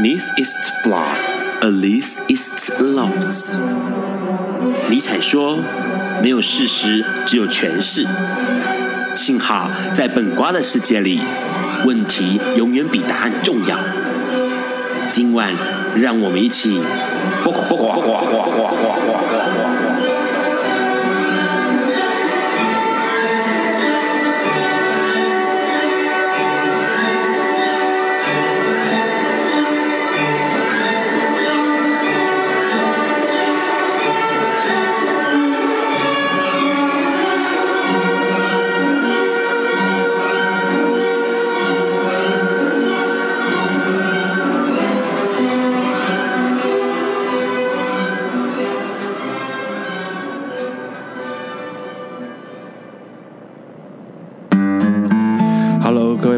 This is flawed, Alice is lost。尼采说：“没有事实，只有诠释。”幸好在本瓜的世界里，问题永远比答案重要。今晚，让我们一起。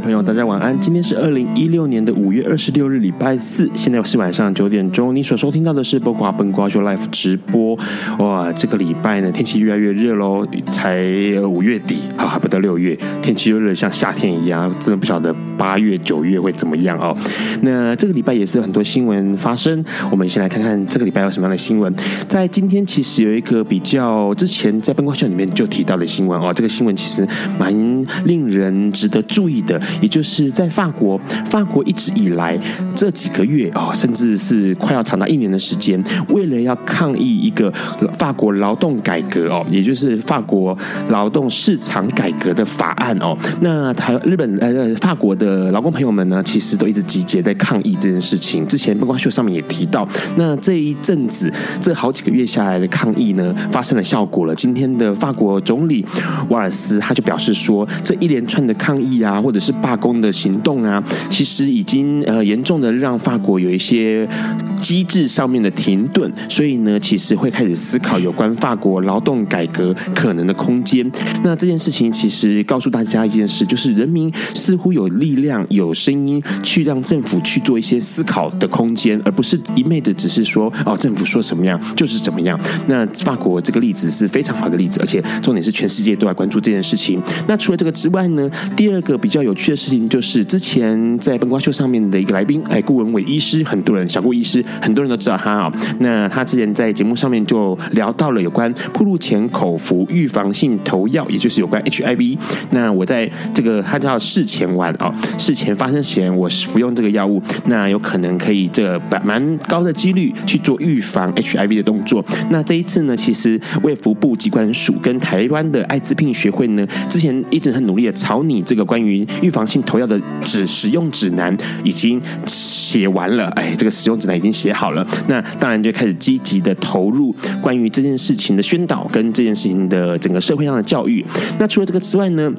朋友大家晚安，今天是二零一六年的五月二十六日，礼拜四，现在是晚上九点钟。你所收听到的是《播瓜本瓜秀 Live》直播。哇，这个礼拜呢，天气越来越热喽，才五月底，好还不到六月，天气又热像夏天一样，真的不晓得八月九月会怎么样哦。那这个礼拜也是有很多新闻发生，我们先来看看这个礼拜有什么样的新闻。在今天，其实有一个比较之前在本瓜秀里面就提到的新闻哦，这个新闻其实蛮令人值得注意的，也就是在法国，法国一直以来这几个月啊，甚至是快要长达一年的时间，为了要抗议一个法国劳动改革哦，也就是法国劳动市场改革的法案哦，那台日本呃法国的劳工朋友们呢，其实都一直集结在抗议这件事情。之前《本瓜秀》上面也提到，那这一阵子这好几个月下来的抗议呢，发生了效果了。今天的法国总理瓦尔斯他就表示说，这一连串的抗议啊，或者是罢工的行动啊，其实已经呃严重的让法国有一些机制上面的停顿，所以呢，其实会开始思考有关法国劳动改革可能的空间。那这件事情其实告诉大家一件事，就是人民似乎有力量、有声音去让政府去做一些思考的空间，而不是一昧的只是说哦，政府说什么样就是怎么样。那法国这个例子是非常好的例子，而且重点是全世界都在关注这件事情。那除了这个之外呢，第二个比较有趣的事情就是。之前在本瓜秀上面的一个来宾，哎，顾文伟医师，很多人小顾医师，很多人都知道他啊。那他之前在节目上面就聊到了有关暴露前口服预防性投药，也就是有关 HIV。那我在这个他叫事前完啊，事前发生前我服用这个药物，那有可能可以这个蛮高的几率去做预防 HIV 的动作。那这一次呢，其实卫福部机关署跟台湾的艾滋病学会呢，之前一直很努力的草拟这个关于预防性投药的。指使用指南已经写完了，哎，这个使用指南已经写好了，那当然就开始积极的投入关于这件事情的宣导跟这件事情的整个社会上的教育。那除了这个之外呢，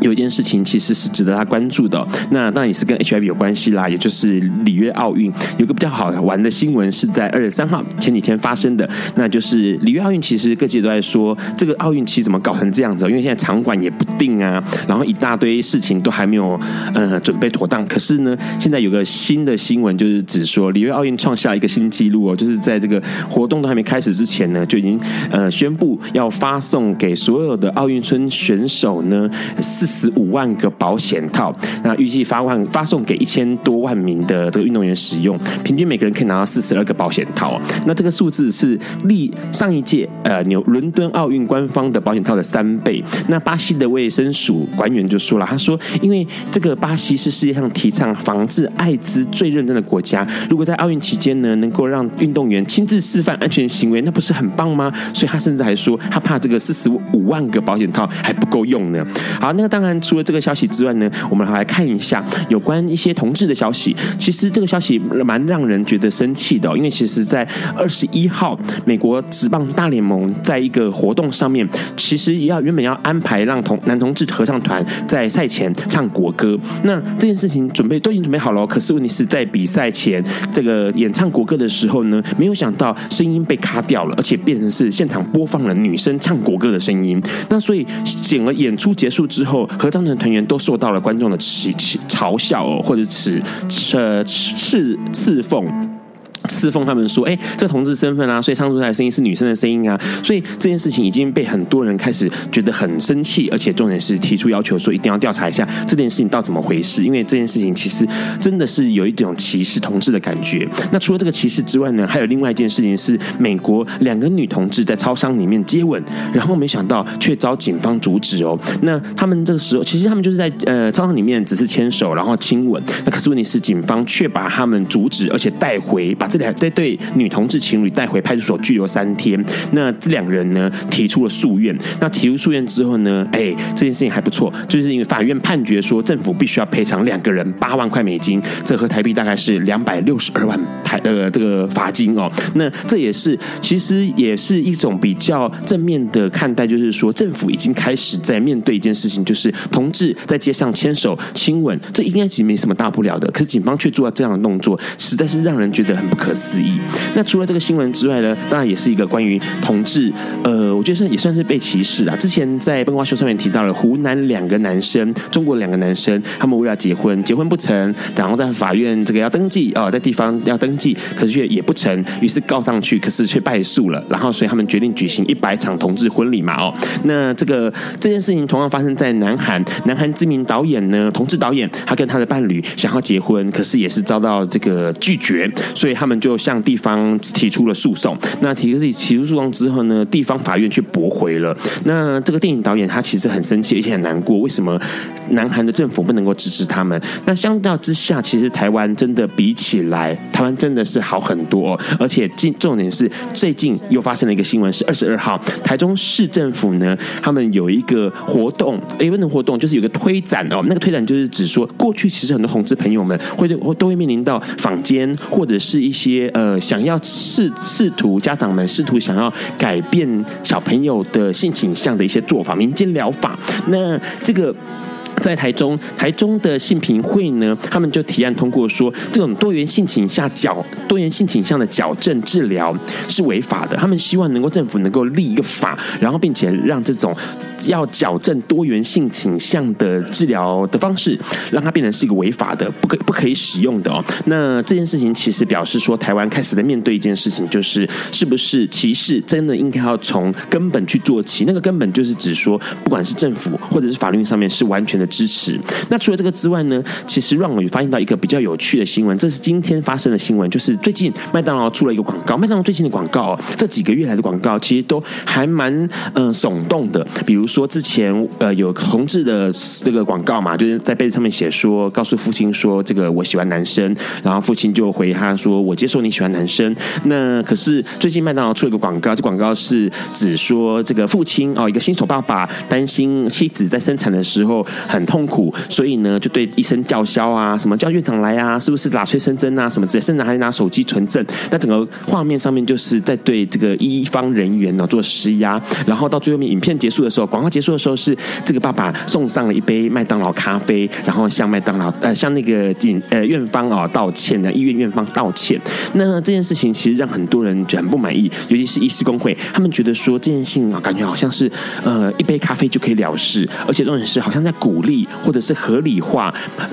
有一件事情其实是值得他关注的，那当然也是跟 HIV 有关系啦，也就是里约奥运有个比较好玩的新闻是在二月三号前几天发生的，那就是里约奥运其实各界都在说这个奥运期怎么搞成这样子，因为现在场馆也不定啊，然后一大堆事情都还没有呃准备妥当，可是呢，现在有个新的新闻就是指说里约奥运创下一个新纪录哦，就是在这个活动都还没开始之前呢，就已经呃宣布要发送给所有的奥运村选手呢。四四十五万个保险套，那预计发万发送给一千多万名的这个运动员使用，平均每个人可以拿到四十二个保险套。那这个数字是历上一届呃纽伦敦奥运官方的保险套的三倍。那巴西的卫生署官员就说了，他说，因为这个巴西是世界上提倡防治艾滋最认真的国家，如果在奥运期间呢，能够让运动员亲自示范安全行为，那不是很棒吗？所以他甚至还说，他怕这个四十五万个保险套还不够用呢。好，那个。当然，除了这个消息之外呢，我们还来看一下有关一些同志的消息。其实这个消息蛮让人觉得生气的，因为其实，在二十一号，美国职棒大联盟在一个活动上面，其实也要原本要安排让同男同志合唱团在赛前唱国歌。那这件事情准备都已经准备好了，可是问题是在比赛前这个演唱国歌的时候呢，没有想到声音被卡掉了，而且变成是现场播放了女生唱国歌的声音。那所以整个演出结束之后。合唱团团员都受到了观众的嘲嘲笑哦，或者是呃斥斥奉。侍奉他们说，哎，这同志身份啊，所以唱出来的声音是女生的声音啊，所以这件事情已经被很多人开始觉得很生气，而且重点是提出要求说一定要调查一下这件事情到怎么回事，因为这件事情其实真的是有一种歧视同志的感觉。那除了这个歧视之外呢，还有另外一件事情是，美国两个女同志在超商里面接吻，然后没想到却遭警方阻止哦。那他们这个时候其实他们就是在呃超商里面只是牵手然后亲吻，那可是问题是警方却把他们阻止，而且带回把这两对对女同志情侣带回派出所拘留三天。那这两人呢提出了诉愿，那提出诉愿之后呢，哎，这件事情还不错，就是因为法院判决说政府必须要赔偿两个人八万块美金，折合台币大概是两百六十二万台呃这个罚金哦。那这也是其实也是一种比较正面的看待，就是说政府已经开始在面对一件事情，就是同志在街上牵手亲吻，这应该其实没什么大不了的，可是警方却做了这样的动作，实在是让人觉得很不可可思议。那除了这个新闻之外呢，当然也是一个关于同志，呃，我觉得也算是被歧视啊。之前在八卦秀上面提到了湖南两个男生，中国两个男生，他们为了结婚，结婚不成，然后在法院这个要登记啊，在地方要登记，可是却也不成，于是告上去，可是却败诉了。然后所以他们决定举行一百场同志婚礼嘛，哦，那这个这件事情同样发生在南韩，南韩知名导演呢，同志导演，他跟他的伴侣想要结婚，可是也是遭到这个拒绝，所以他们就向地方提出了诉讼。那提出提出诉讼之后呢，地方法院去驳回了。那这个电影导演他其实很生气，而且很难过，为什么南韩的政府不能够支持他们？那相较之下，其实台湾真的比起来，台湾真的是好很多。而且，近重点是最近又发生了一个新闻，是二十二号，台中市政府呢，他们有一个活动，哎，问的活动就是有个推展哦。那个推展就是指说，过去其实很多同志朋友们会都都会面临到坊间或者是一些些呃想要试试图家长们试图想要改变小朋友的性倾向的一些做法，民间疗法。那这个。在台中，台中的性平会呢，他们就提案通过说，这种多元性倾向矫多元性倾向的矫正治疗是违法的。他们希望能够政府能够立一个法，然后并且让这种。要矫正多元性倾向的治疗的方式，让它变成是一个违法的，不可不可以使用的哦。那这件事情其实表示说，台湾开始在面对一件事情，就是是不是歧视真的应该要从根本去做起？那个根本就是指说，不管是政府或者是法律上面是完全的支持。那除了这个之外呢，其实让我发现到一个比较有趣的新闻，这是今天发生的新闻，就是最近麦当劳出了一个广告。麦当劳最近的广告，这几个月来的广告，其实都还蛮嗯耸动的，比如。说之前呃有同志的这个广告嘛，就是在被子上面写说，告诉父亲说这个我喜欢男生，然后父亲就回他说我接受你喜欢男生。那可是最近麦当劳出了一个广告，这广告是指说这个父亲哦，一个新手爸爸担心妻子在生产的时候很痛苦，所以呢就对医生叫嚣啊，什么叫院长来啊，是不是打催生针啊什么之类，甚至还拿手机存证。那整个画面上面就是在对这个医方人员呢做施压，然后到最后面影片结束的时候，广告结束的时候是这个爸爸送上了一杯麦当劳咖啡，然后向麦当劳呃向那个警呃院方啊道歉的医院院方道歉。那这件事情其实让很多人很不满意，尤其是医师工会，他们觉得说这件事情啊感觉好像是呃一杯咖啡就可以了事，而且重点是好像在鼓励或者是合理化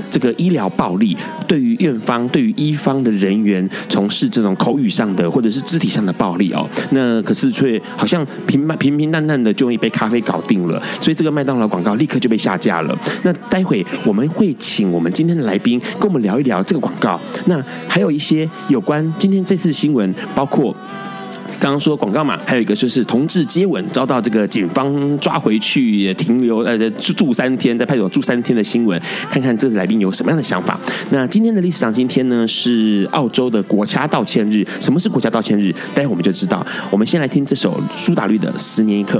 这个医疗暴力，对于院方对于医方的人员从事这种口语上的或者是肢体上的暴力哦。那可是却好像平平平淡淡的就用一杯咖啡搞定。定了，所以这个麦当劳广告立刻就被下架了。那待会我们会请我们今天的来宾跟我们聊一聊这个广告。那还有一些有关今天这次新闻，包括刚刚说广告嘛，还有一个就是同志接吻遭到这个警方抓回去也停留呃住住三天，在派出所住三天的新闻，看看这次来宾有什么样的想法。那今天的历史上今天呢是澳洲的国家道歉日。什么是国家道歉日？待会我们就知道。我们先来听这首苏打绿的《十年一刻》。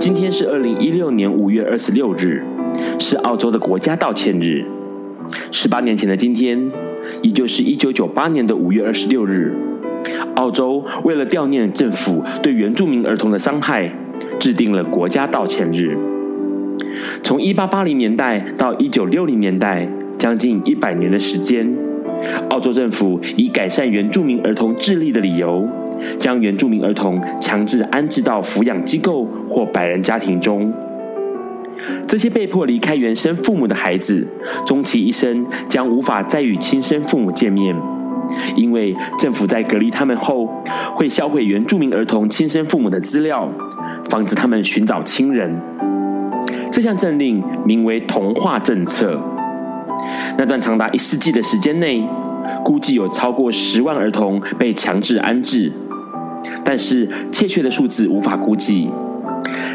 今天是二零一六年五月二十六日，是澳洲的国家道歉日。十八年前的今天，也就是一九九八年的五月二十六日，澳洲为了悼念政府对原住民儿童的伤害，制定了国家道歉日。从一八八零年代到一九六零年代，将近一百年的时间，澳洲政府以改善原住民儿童智力的理由，将原住民儿童强制安置到抚养机构或白人家庭中。这些被迫离开原生父母的孩子，终其一生将无法再与亲生父母见面，因为政府在隔离他们后，会销毁原住民儿童亲生父母的资料，防止他们寻找亲人。这项政令名为“同化政策”。那段长达一世纪的时间内，估计有超过十万儿童被强制安置，但是确切的数字无法估计。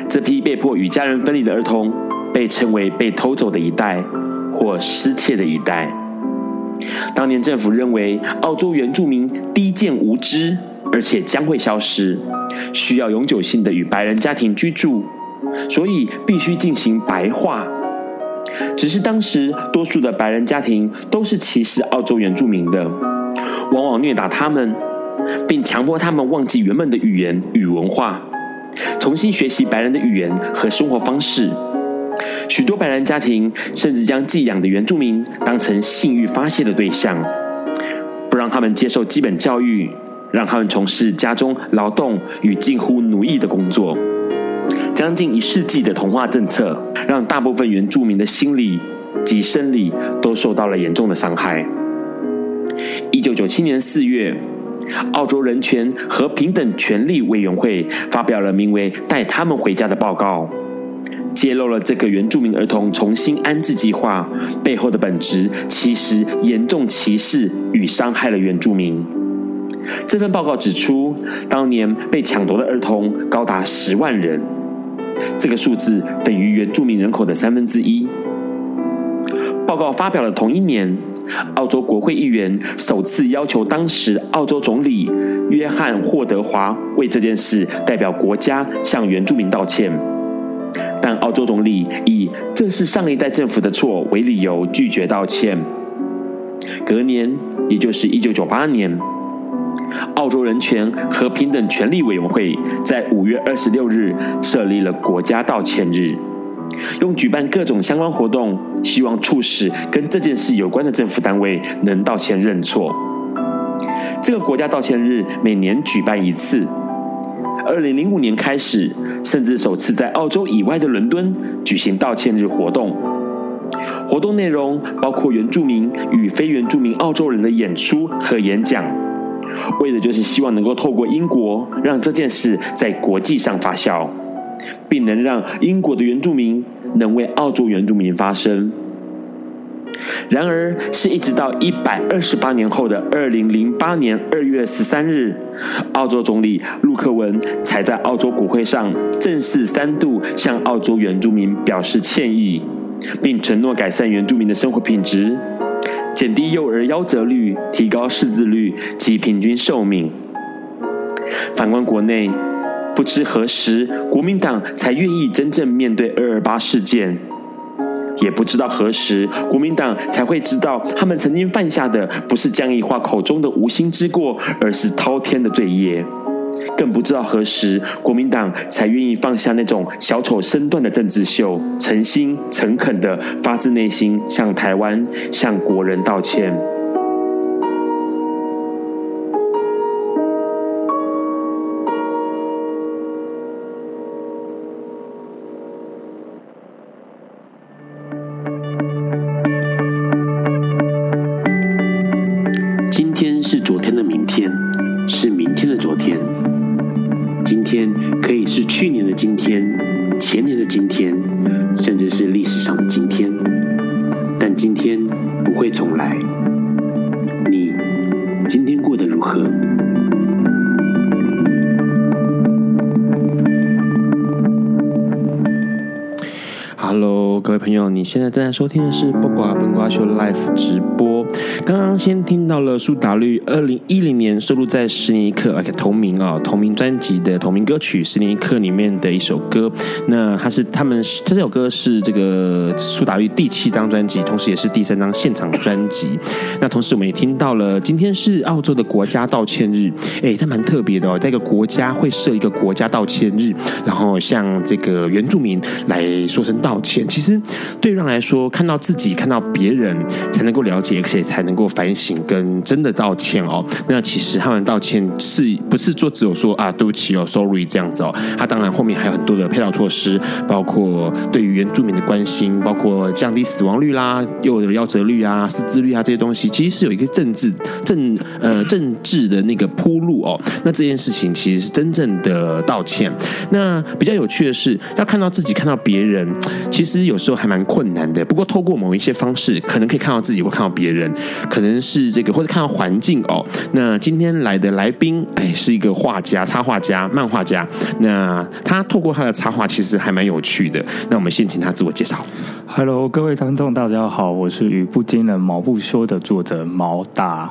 这批被迫与家人分离的儿童，被称为被偷走的一代或失窃的一代。当年政府认为澳洲原住民低贱无知，而且将会消失，需要永久性的与白人家庭居住，所以必须进行白化。只是当时多数的白人家庭都是歧视澳洲原住民的，往往虐打他们，并强迫他们忘记原本的语言与文化。重新学习白人的语言和生活方式，许多白人家庭甚至将寄养的原住民当成性欲发泄的对象，不让他们接受基本教育，让他们从事家中劳动与近乎奴役的工作。将近一世纪的同化政策，让大部分原住民的心理及生理都受到了严重的伤害。一九九七年四月。澳洲人权和平等权利委员会发表了名为《带他们回家》的报告，揭露了这个原住民儿童重新安置计划背后的本质，其实严重歧视与伤害了原住民。这份报告指出，当年被抢夺的儿童高达十万人，这个数字等于原住民人口的三分之一。报告发表了同一年。澳洲国会议员首次要求当时澳洲总理约翰霍德华为这件事代表国家向原住民道歉，但澳洲总理以这是上一代政府的错为理由拒绝道歉。隔年，也就是一九九八年，澳洲人权和平等权利委员会在五月二十六日设立了国家道歉日。用举办各种相关活动，希望促使跟这件事有关的政府单位能道歉认错。这个国家道歉日每年举办一次，二零零五年开始，甚至首次在澳洲以外的伦敦举行道歉日活动。活动内容包括原住民与非原住民澳洲人的演出和演讲，为的就是希望能够透过英国，让这件事在国际上发酵。并能让英国的原住民能为澳洲原住民发声。然而，是一直到一百二十八年后的二零零八年二月十三日，澳洲总理陆克文才在澳洲国会上正式三度向澳洲原住民表示歉意，并承诺改善原住民的生活品质，减低幼儿夭折率，提高识字率及平均寿命。反观国内。不知何时国民党才愿意真正面对二二八事件，也不知道何时国民党才会知道他们曾经犯下的不是江宜樺口中的无心之过，而是滔天的罪业。更不知道何时国民党才愿意放下那种小丑身段的政治秀，诚心诚恳的发自内心向台湾、向国人道歉。正在收听的是《不瓜本瓜秀》Live 直刚刚先听到了苏打绿二零一零年收录在《十年一刻》而且同名啊同名专辑的同名歌曲《十年一刻》里面的一首歌。那它是他们这首歌是这个苏打绿第七张专辑，同时也是第三张现场专辑。那同时我们也听到了，今天是澳洲的国家道歉日，哎，它蛮特别的哦，在一个国家会设一个国家道歉日，然后向这个原住民来说声道歉。其实对让来说，看到自己，看到别人，才能够了解，且才能够反省跟真的道歉哦。那其实他们道歉是不是说只有说啊，对不起哦，sorry 这样子哦？他当然后面还有很多的配套措施，包括对于原住民的关心，包括降低死亡率啦、幼儿夭折率啊、失智率啊这些东西，其实是有一个政治政呃政治的那个铺路哦。那这件事情其实是真正的道歉。那比较有趣的是，要看到自己，看到别人，其实有时候还蛮困难的。不过透过某一些方式，可能可以看到自己，或看到别人，可能是这个，或者看到环境哦。那今天来的来宾，哎，是一个画家、插画家、漫画家。那他透过他的插画，其实还蛮有趣的。那我们先请他自我介绍。Hello，各位观众，大家好，我是语不惊人毛不休的作者毛大。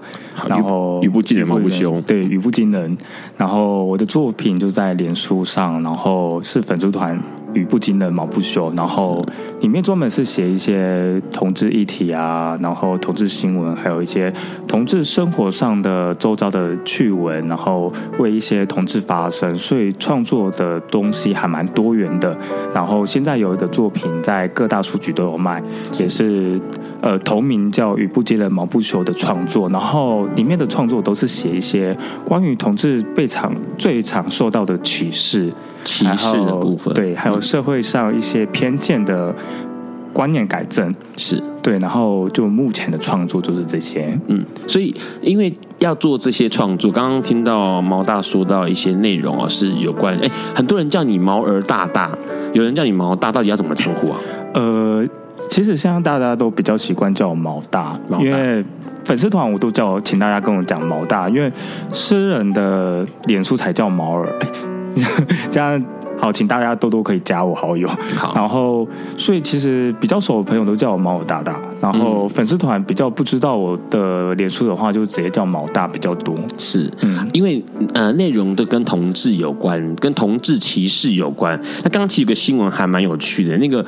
然后语不惊人毛不休，对，语不惊人。然后我的作品就在脸书上，然后是粉丝团。语不惊人毛不休，然后里面专门是写一些同志议题啊，然后同志新闻，还有一些同志生活上的周遭的趣闻，然后为一些同志发声，所以创作的东西还蛮多元的。然后现在有一个作品在各大书局都有卖，也是呃同名叫《语不惊人毛不休》的创作，然后里面的创作都是写一些关于同志被常最常受到的歧视。歧视的部分，对，还有社会上一些偏见的观念改正，是对，然后就目前的创作就是这些，嗯，所以因为要做这些创作，刚刚听到毛大说到一些内容啊，是有关，哎，很多人叫你毛儿大大，有人叫你毛大，到底要怎么称呼啊？呃，其实现在大家都比较习惯叫我毛大，毛大，因为粉丝团我都叫，请大家跟我讲毛大，因为诗人的脸书才叫毛儿。这样好，请大家多多可以加我好友。好，然后所以其实比较熟的朋友都叫我猫大大。然后粉丝团比较不知道我的脸书的话，就直接叫毛大比较多。是，嗯，因为呃内容都跟同志有关，跟同志歧视有关。那刚刚其实有个新闻还蛮有趣的，那个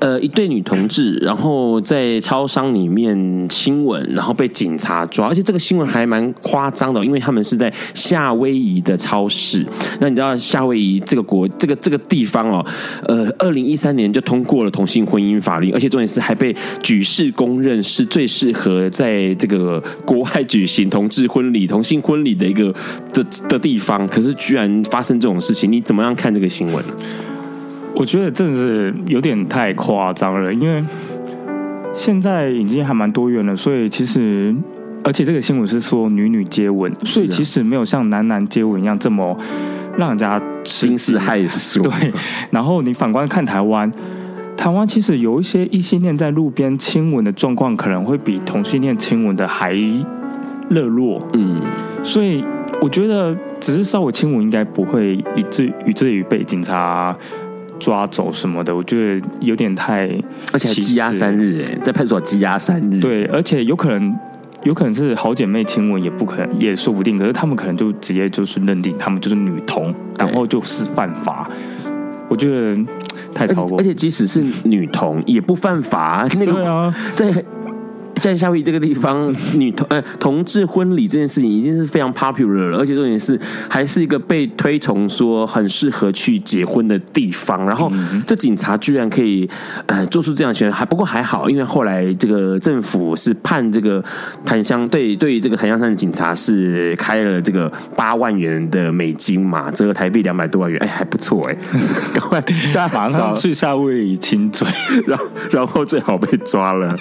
呃一对女同志，然后在超商里面亲吻，然后被警察抓，而且这个新闻还蛮夸张的，因为他们是在夏威夷的超市。那你知道夏威夷这个国这个这个地方哦，呃，二零一三年就通过了同性婚姻法律，而且重点是还被举世。公认是最适合在这个国外举行同志婚礼、同性婚礼的一个的的地方，可是居然发生这种事情，你怎么样看这个新闻？我觉得真的是有点太夸张了，因为现在已经还蛮多元了，所以其实而且这个新闻是说女女接吻，所以其实没有像男男接吻一样这么让人家惊世骇俗。对，然后你反观看台湾。台湾其实有一些异性恋在路边亲吻的状况，可能会比同性恋亲吻的还热络。嗯，所以我觉得只是稍微亲吻，应该不会以至以至于被警察抓走什么的。我觉得有点太，而且还羁押三日，哎，在派出所羁押三日。对，而且有可能有可能是好姐妹亲吻，也不可能，也说不定。可是他们可能就直接就是认定他们就是女同，然后就是犯法。我觉得。太超过，而且即使是女童也不犯法。那个在。在夏威夷这个地方，女同呃同志婚礼这件事情已经是非常 popular 了，而且重点是还是一个被推崇说很适合去结婚的地方。然后这警察居然可以呃做出这样的行为，还不过还好，因为后来这个政府是判这个檀香对对于这个檀香山的警察是开了这个八万元的美金嘛，折合台币两百多万元，哎还不错哎，赶快大家马上去夏威夷亲嘴，然后然后最好被抓了，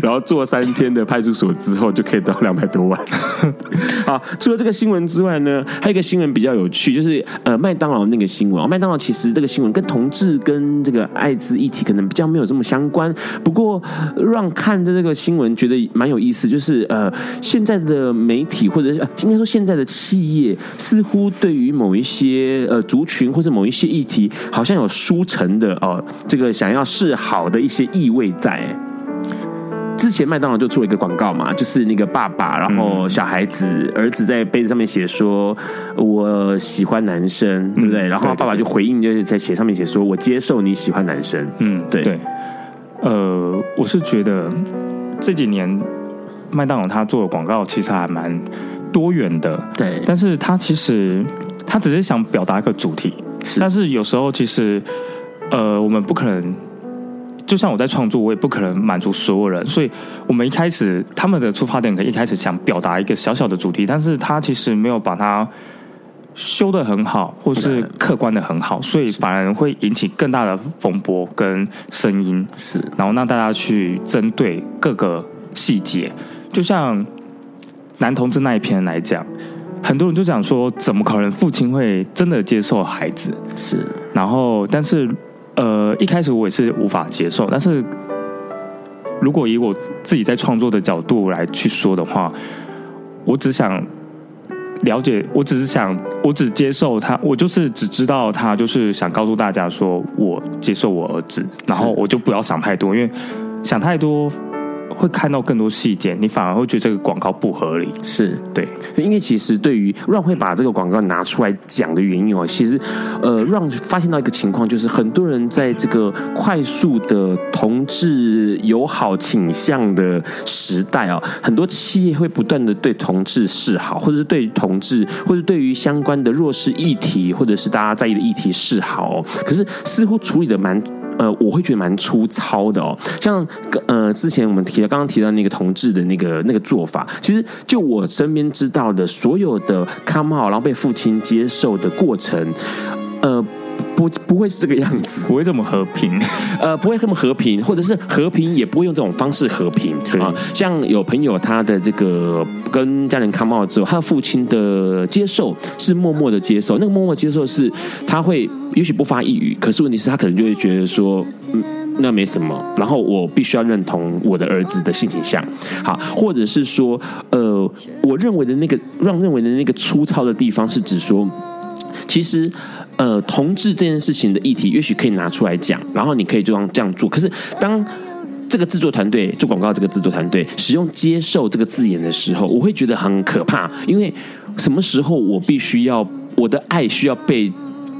然后坐三。三天的派出所之后就可以得到两百多万。好，除了这个新闻之外呢，还有一个新闻比较有趣，就是呃麦当劳那个新闻。麦当劳其实这个新闻跟同志跟这个艾滋议题可能比较没有这么相关。不过让看的这个新闻觉得蛮有意思，就是呃现在的媒体或者是应该说现在的企业，似乎对于某一些呃族群或者某一些议题，好像有输诚的哦、呃，这个想要示好的一些意味在。之前麦当劳就出了一个广告嘛，就是那个爸爸，然后小孩子、嗯、儿子在杯子上面写说我喜欢男生，嗯、对不对？然后爸爸就回应，就是在写上面写说我接受你喜欢男生。嗯，对对。呃，我是觉得这几年麦当劳他做的广告其实还蛮多元的，对。但是他其实他只是想表达一个主题，是。但是有时候其实呃，我们不可能。就像我在创作，我也不可能满足所有人，所以我们一开始他们的出发点可能一开始想表达一个小小的主题，但是他其实没有把它修的很好，或是客观的很好，所以反而会引起更大的风波跟声音，是，然后让大家去针对各个细节，就像男同志那一篇来讲，很多人就讲说，怎么可能父亲会真的接受孩子？是，然后但是。呃，一开始我也是无法接受，但是如果以我自己在创作的角度来去说的话，我只想了解，我只是想，我只接受他，我就是只知道他就是想告诉大家说我接受我儿子，然后我就不要想太多，因为想太多。会看到更多细节，你反而会觉得这个广告不合理。是对，因为其实对于让会把这个广告拿出来讲的原因哦，其实呃，让发现到一个情况，就是很多人在这个快速的同志友好倾向的时代哦，很多企业会不断的对同志示好，或者是对同志，或者对于相关的弱势议题，或者是大家在意的议题示好哦，可是似乎处理的蛮。呃，我会觉得蛮粗糙的哦，像呃，之前我们提到刚刚提到那个同志的那个那个做法，其实就我身边知道的所有的 come out，然后被父亲接受的过程，呃。不不会是这个样子，不会这么和平，呃，不会这么和平，或者是和平也不会用这种方式和平啊。像有朋友他的这个跟家人 come out 之后，他的父亲的接受是默默的接受，那个默默接受是他会也许不发一语，可是问题是，他可能就会觉得说，嗯，那没什么。然后我必须要认同我的儿子的性倾向，好，或者是说，呃，我认为的那个让认为的那个粗糙的地方是指说，其实。呃，同志这件事情的议题，也许可以拿出来讲，然后你可以就这样这样做。可是，当这个制作团队做广告，这个制作团队使用“接受”这个字眼的时候，我会觉得很可怕，因为什么时候我必须要我的爱需要被。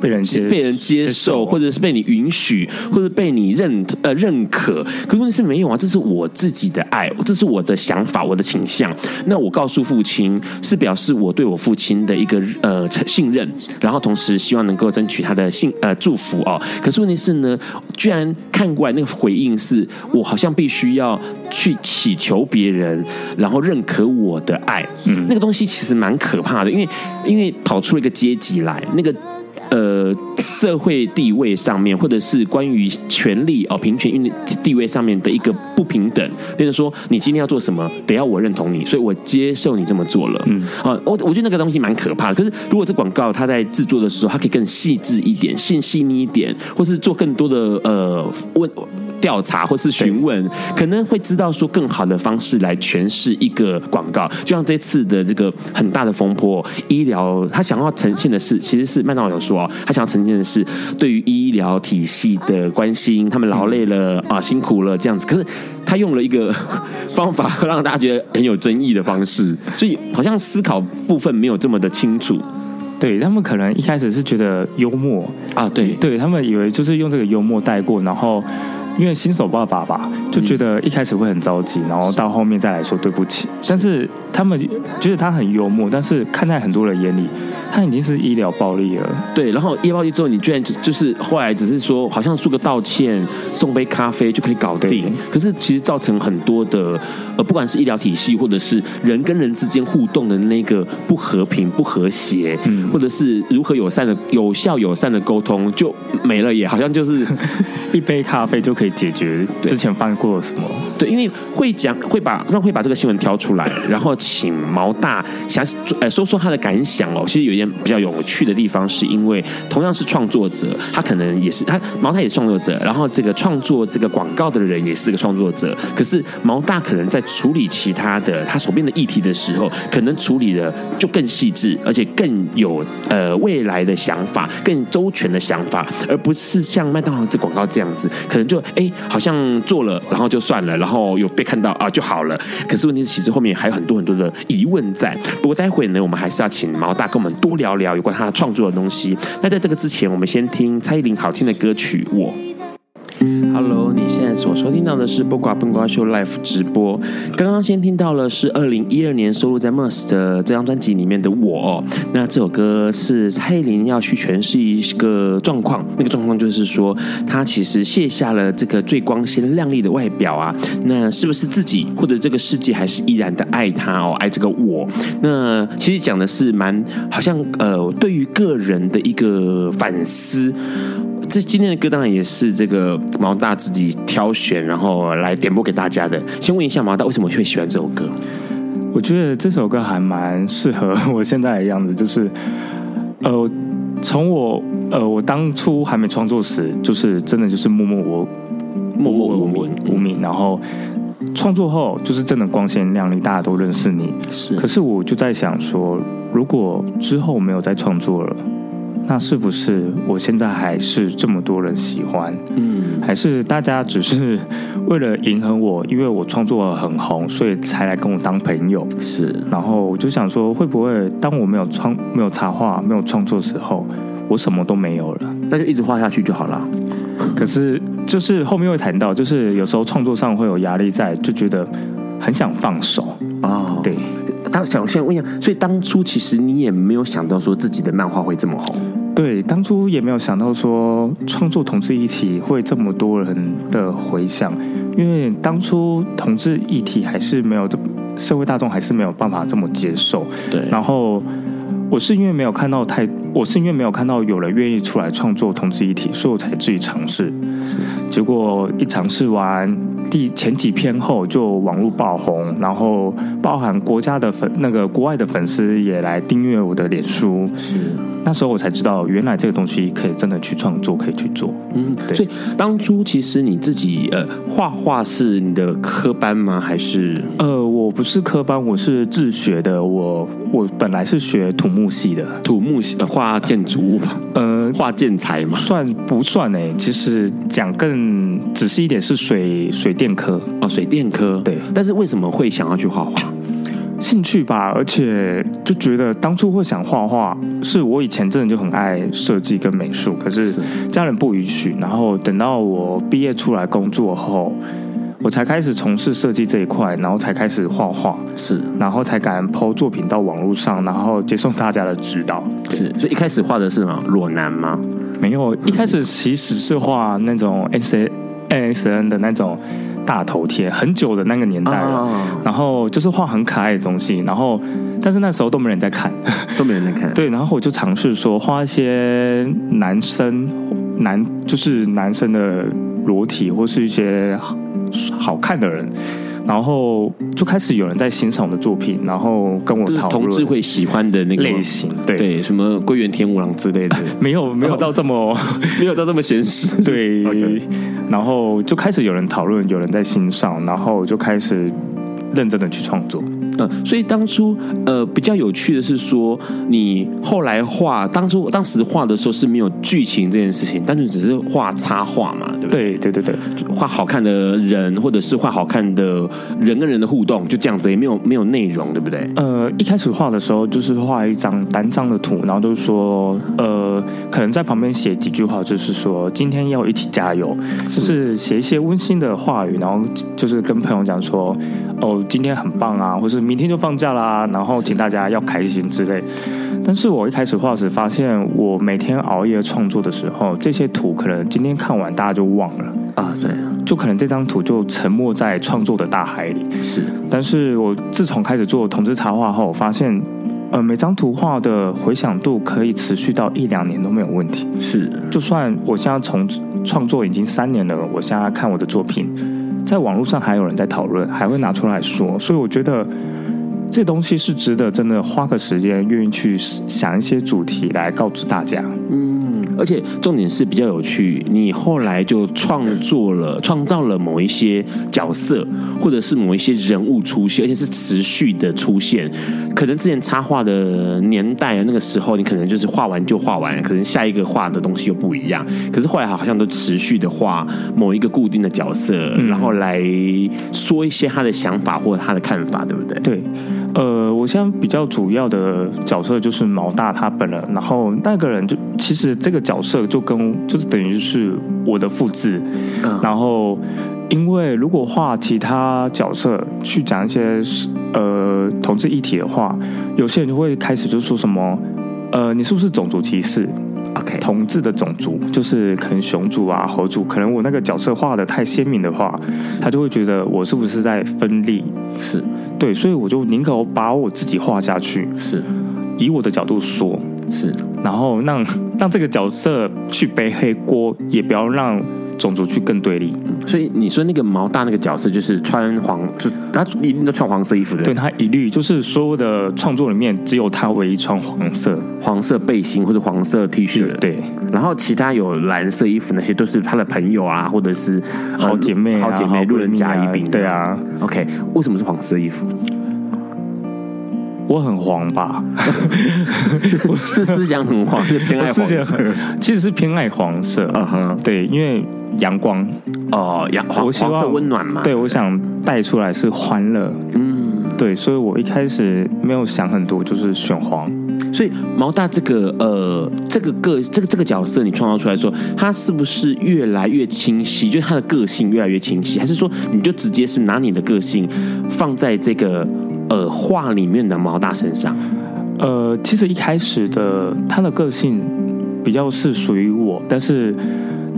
被人接被人接受，或者是被你允许，或者被你认呃认可，可问题是没有啊，这是我自己的爱，这是我的想法，我的倾向。那我告诉父亲，是表示我对我父亲的一个呃信任，然后同时希望能够争取他的信呃祝福哦。可是问题是呢，居然看过来那个回应是，我好像必须要去祈求别人，然后认可我的爱。嗯，那个东西其实蛮可怕的，因为因为跑出了一个阶级来，那个。呃，社会地位上面，或者是关于权力哦，平权运地位上面的一个不平等，变成说你今天要做什么，得要我认同你，所以我接受你这么做了。嗯，啊，我我觉得那个东西蛮可怕的。可是如果这广告它在制作的时候，它可以更细致一点，细细腻一点，或是做更多的呃问。调查或是询问，可能会知道说更好的方式来诠释一个广告。就像这次的这个很大的风波，医疗他想要呈现的是，其实是麦当劳有说啊，他想要呈现的是对于医疗体系的关心，他们劳累了啊，辛苦了这样子。可是他用了一个方法，让大家觉得很有争议的方式，所以好像思考部分没有这么的清楚。对，他们可能一开始是觉得幽默啊，对，对他们以为就是用这个幽默带过，然后。因为新手爸爸吧，就觉得一开始会很着急，然后到后面再来说对不起。但是他们觉得他很幽默，但是看在很多人眼里，他已经是医疗暴力了。对，然后医疗暴力之后，你居然就是后来只是说，好像说个道歉，送杯咖啡就可以搞定。可是其实造成很多的，呃，不管是医疗体系，或者是人跟人之间互动的那个不和平、不和谐，嗯，或者是如何友善的、有效友善的沟通就没了，也好像就是 一杯咖啡就可以。解决之前犯过什么？对，因为会讲会把让会把这个新闻挑出来，然后请毛大想呃说说他的感想哦。其实有一点比较有趣的地方，是因为同样是创作者，他可能也是他毛大也是创作者，然后这个创作这个广告的人也是个创作者。可是毛大可能在处理其他的他手边的议题的时候，可能处理的就更细致，而且更有呃未来的想法，更周全的想法，而不是像麦当劳这广告这样子，可能就哎好像做了，然后就算了，然后有被看到啊就好了。可是问题是，其实后面还有很多很多的疑问在。不过待会呢，我们还是要请毛大跟我们多聊聊有关他创作的东西。那在这个之前，我们先听蔡依林好听的歌曲《我》。Hello，你现在所收听到的是《播瓜笨瓜秀》Life 直播。刚刚先听到了是二零一二年收录在 MERS 的这张专辑里面的《我》。那这首歌是蔡依林要去诠释一个状况，那个状况就是说，她其实卸下了这个最光鲜亮丽的外表啊，那是不是自己或者这个世界还是依然的爱她哦，爱这个我？那其实讲的是蛮好像呃，对于个人的一个反思。这今天的歌当然也是这个毛大自己挑选，然后来点播给大家的。先问一下毛大，为什么会喜欢这首歌？我觉得这首歌还蛮适合我现在的样子，就是呃，从我呃我当初还没创作时，就是真的就是默默我默默无名无名，然后创作后就是真的光鲜亮丽，大家都认识你。是，可是我就在想说，如果之后没有再创作了。那是不是我现在还是这么多人喜欢？嗯，还是大家只是为了迎合我，因为我创作很红，所以才来跟我当朋友？是。然后我就想说，会不会当我没有创、没有插画、没有创作的时候，我什么都没有了？那就一直画下去就好了。可是，就是后面会谈到，就是有时候创作上会有压力在，就觉得很想放手啊。对。当想先问一下，所以当初其实你也没有想到说自己的漫画会这么红。对，当初也没有想到说创作同志议题会这么多人的回响，因为当初同志议题还是没有的，社会大众还是没有办法这么接受。对，然后我是因为没有看到太，我是因为没有看到有人愿意出来创作同志一体，所以我才自己尝试。是，结果一尝试完，第前几篇后就网络爆红，然后包含国家的粉，那个国外的粉丝也来订阅我的脸书。是。那时候我才知道，原来这个东西可以真的去创作，可以去做。嗯，对。所以当初其实你自己呃画画是你的科班吗？还是呃我不是科班，我是自学的。我我本来是学土木系的，土木系画建筑物吧？呃，画建材嘛？算不算呢？其实讲更仔细一点，是水水电科哦，水电科。对。但是为什么会想要去画画？兴趣吧，而且就觉得当初会想画画，是我以前真的就很爱设计跟美术，可是家人不允许。然后等到我毕业出来工作后，我才开始从事设计这一块，然后才开始画画，是，然后才敢 PO 作品到网络上，然后接受大家的指导。是，所以一开始画的是什么裸男吗？没有，一开始其实是画那种 S N S N 的那种。大头贴很久的那个年代了，oh. 然后就是画很可爱的东西，然后但是那时候都没人在看，都没人在看。对，然后我就尝试说画一些男生男就是男生的裸体或是一些好看的人。然后就开始有人在欣赏我的作品，然后跟我讨论同志会喜欢的那个类型，对对，什么龟原天五郎之类的，没有没有到这么、哦、没有到这么现实，对。Okay. 然后就开始有人讨论，有人在欣赏，然后就开始认真的去创作。呃，所以当初呃比较有趣的是说，你后来画当初当时画的时候是没有剧情这件事情，单纯只是画插画嘛，对不对？对对对对，画好看的人或者是画好看的人跟人的互动，就这样子，也没有没有内容，对不对？呃，一开始画的时候就是画一张单张的图，然后就是说呃，可能在旁边写几句话，就是说今天要一起加油，是就是写一些温馨的话语，然后就是跟朋友讲说哦，今天很棒啊，或是。明天就放假啦，然后请大家要开心之类。但是我一开始画时发现，我每天熬夜创作的时候，这些图可能今天看完大家就忘了啊，对，就可能这张图就沉没在创作的大海里。是，但是我自从开始做同志插画后，我发现，呃，每张图画的回响度可以持续到一两年都没有问题。是，就算我现在从创作已经三年了，我现在看我的作品，在网络上还有人在讨论，还会拿出来说，所以我觉得。这东西是值得真的花个时间，愿意去想一些主题来告诉大家。嗯，而且重点是比较有趣，你后来就创作了、创造了某一些角色，或者是某一些人物出现，而且是持续的出现。可能之前插画的年代那个时候，你可能就是画完就画完，可能下一个画的东西又不一样。可是后来好像都持续的画某一个固定的角色，嗯、然后来说一些他的想法或者他的看法，对不对？对。呃，我现在比较主要的角色就是毛大他本人，然后那个人就其实这个角色就跟就是等于是我的复制，嗯、然后因为如果画其他角色去讲一些呃同志一体的话，有些人就会开始就说什么，呃，你是不是种族歧视？OK，同志的种族就是可能熊族啊、猴族，可能我那个角色画的太鲜明的话，他就会觉得我是不是在分立？是对，所以我就宁可把我自己画下去，是以我的角度说，是，然后让让这个角色去背黑锅，也不要让。种族去更对立，所以你说那个毛大那个角色就是穿黄，就他一定都穿黄色衣服的。对，他一律就是所有的创作里面只有他唯一穿黄色，黄色背心或者黄色 T 恤。对，然后其他有蓝色衣服那些都是他的朋友啊，或者是好姐妹、好姐妹、路人甲乙丙。对啊，OK，为什么是黄色衣服？我很黄吧？我是思想很黄，是偏爱黄色。其实是偏爱黄色。嗯哼，对，因为。阳光哦，阳黄，黄色温暖嘛。对，我想带出来是欢乐。嗯，对，所以我一开始没有想很多，就是选黄。所以毛大这个呃，这个个这个这个角色，你创造出来说，他是不是越来越清晰？就是他的个性越来越清晰，还是说你就直接是拿你的个性放在这个呃画里面的毛大身上？呃，其实一开始的他的个性比较是属于我，但是。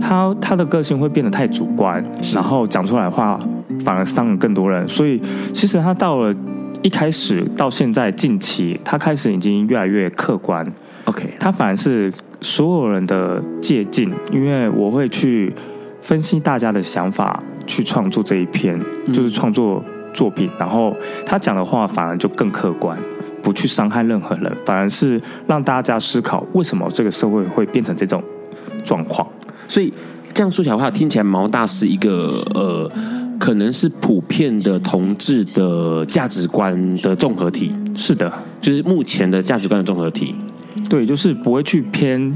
他他的个性会变得太主观，然后讲出来的话反而伤了更多人。所以其实他到了一开始到现在近期，他开始已经越来越客观。OK，他反而是所有人的借鉴，因为我会去分析大家的想法，去创作这一篇，就是创作作品。然后他讲的话反而就更客观，不去伤害任何人，反而是让大家思考为什么这个社会会变成这种状况。所以这样说起来的话，听起来毛大是一个呃，可能是普遍的同志的价值观的综合体。是的，就是目前的价值观的综合体。对，就是不会去偏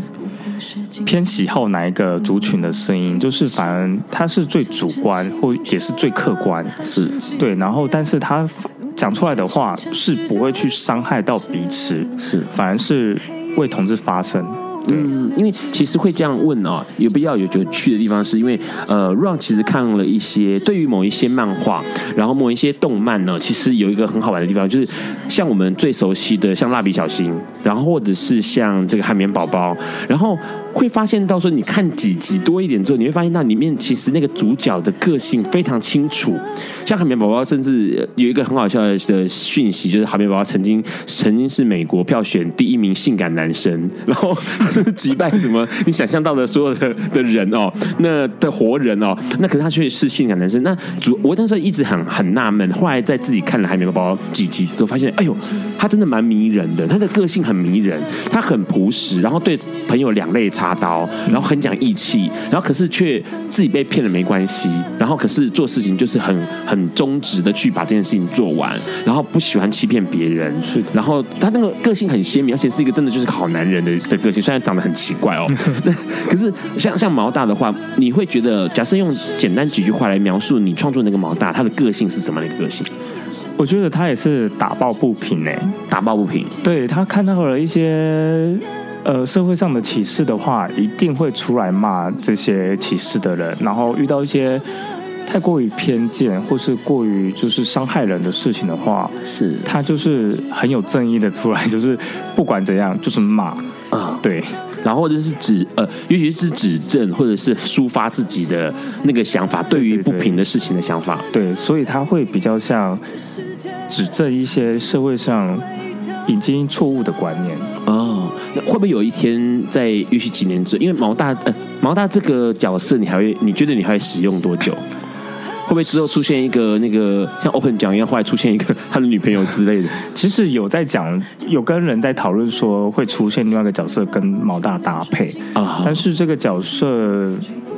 偏喜好哪一个族群的声音，就是反而他是最主观，或也是最客观。是对，然后但是他讲出来的话是不会去伤害到彼此，是反而是为同志发声。嗯，因为其实会这样问啊，有必要有有趣的地方，是因为呃，Ron 其实看了一些对于某一些漫画，然后某一些动漫呢，其实有一个很好玩的地方，就是像我们最熟悉的像蜡笔小新，然后或者是像这个海绵宝宝，然后。会发现到说，你看几集多一点之后，你会发现到里面其实那个主角的个性非常清楚。像海绵宝宝，甚至有一个很好笑的讯息，就是海绵宝宝曾经曾经是美国票选第一名性感男生，然后他是击败什么你想象到的所有的的人哦，那的活人哦，那可是他却是性感男生。那主我那时一直很很纳闷，后来在自己看了海绵宝宝几集之后，发现哎呦，他真的蛮迷人的，他的个性很迷人，他很朴实，然后对朋友两肋插插刀，然后很讲义气，然后可是却自己被骗了没关系，然后可是做事情就是很很忠直的去把这件事情做完，然后不喜欢欺骗别人，是，然后他那个个性很鲜明，而且是一个真的就是好男人的的个性，虽然长得很奇怪哦，可是像像毛大的话，你会觉得，假设用简单几句话来描述你创作那个毛大，他的个性是什么样的一个个性？我觉得他也是打抱不平呢，打抱不平，对，他看到了一些。呃，社会上的歧视的话，一定会出来骂这些歧视的人。然后遇到一些太过于偏见或是过于就是伤害人的事情的话，是他就是很有正义的出来，就是不管怎样就是骂啊，对。然后或者是指呃，尤其是指正或者是抒发自己的那个想法，对于不平的事情的想法，对，对，对，对，所以他会比较像指正一些社会上已经错误的观念哦。会不会有一天在也许几年之后，因为毛大呃毛大这个角色，你还会你觉得你还会使用多久？会不会之后出现一个那个像 Open 讲一样，后来出现一个他的女朋友之类的？其实有在讲，有跟人在讨论说会出现另外一个角色跟毛大搭配啊，但是这个角色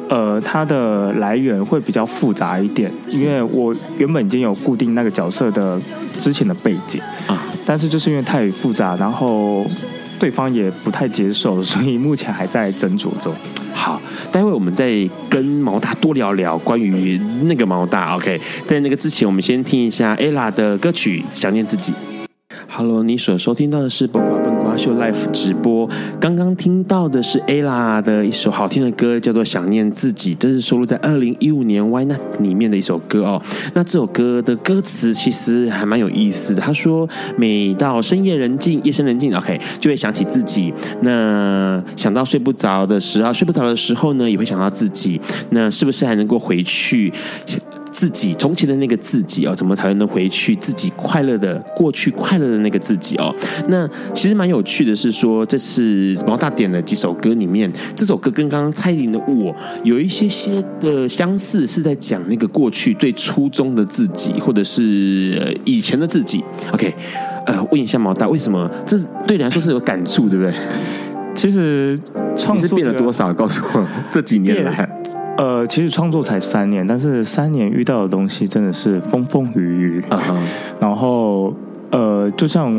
呃，它的来源会比较复杂一点，因为我原本已经有固定那个角色的之前的背景啊，但是就是因为太复杂，然后。对方也不太接受，所以目前还在斟酌中。好，待会我们再跟毛大多聊聊关于那个毛大。OK，在那个之前，我们先听一下 Ella 的歌曲《想念自己》。Hello，你所收听到的是《笨瓜笨瓜秀》Live 直播。刚刚听到的是 Ella 的一首好听的歌，叫做《想念自己》，这是收录在二零一五年《Why Not》里面的一首歌哦。那这首歌的歌词其实还蛮有意思的。他说：“每到深夜人静，夜深人静，OK，就会想起自己。那想到睡不着的时候，睡不着的时候呢，也会想到自己。那是不是还能够回去？”自己从前的那个自己哦，怎么才能回去自己快乐的过去快乐的那个自己哦？那其实蛮有趣的是说，这是毛大点的几首歌里面，这首歌跟刚刚蔡依林的我有一些些的相似，是在讲那个过去最初衷的自己，或者是以前的自己。OK，呃，问一下毛大，为什么这对你来说是有感触，对不对？其实创作是变了多少？告诉我，这几年来。呃，其实创作才三年，但是三年遇到的东西真的是风风雨雨。Uh huh. 然后，呃，就像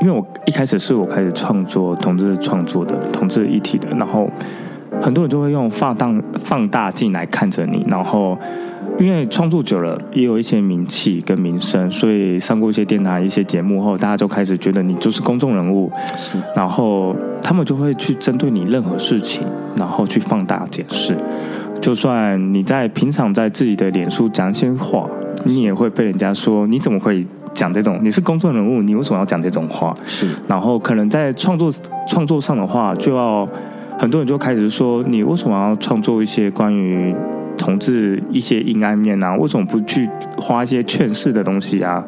因为我一开始是我开始创作同志创作的同志一体的，然后很多人就会用放大放大镜来看着你。然后，因为创作久了，也有一些名气跟名声，所以上过一些电台一些节目后，大家就开始觉得你就是公众人物。然后他们就会去针对你任何事情，然后去放大检视。就算你在平常在自己的脸书讲一些话，你也会被人家说，你怎么会讲这种？你是公众人物，你为什么要讲这种话？是。然后可能在创作创作上的话，就要很多人就开始说，你为什么要创作一些关于同志一些阴暗面啊？为什么不去花一些劝世的东西啊？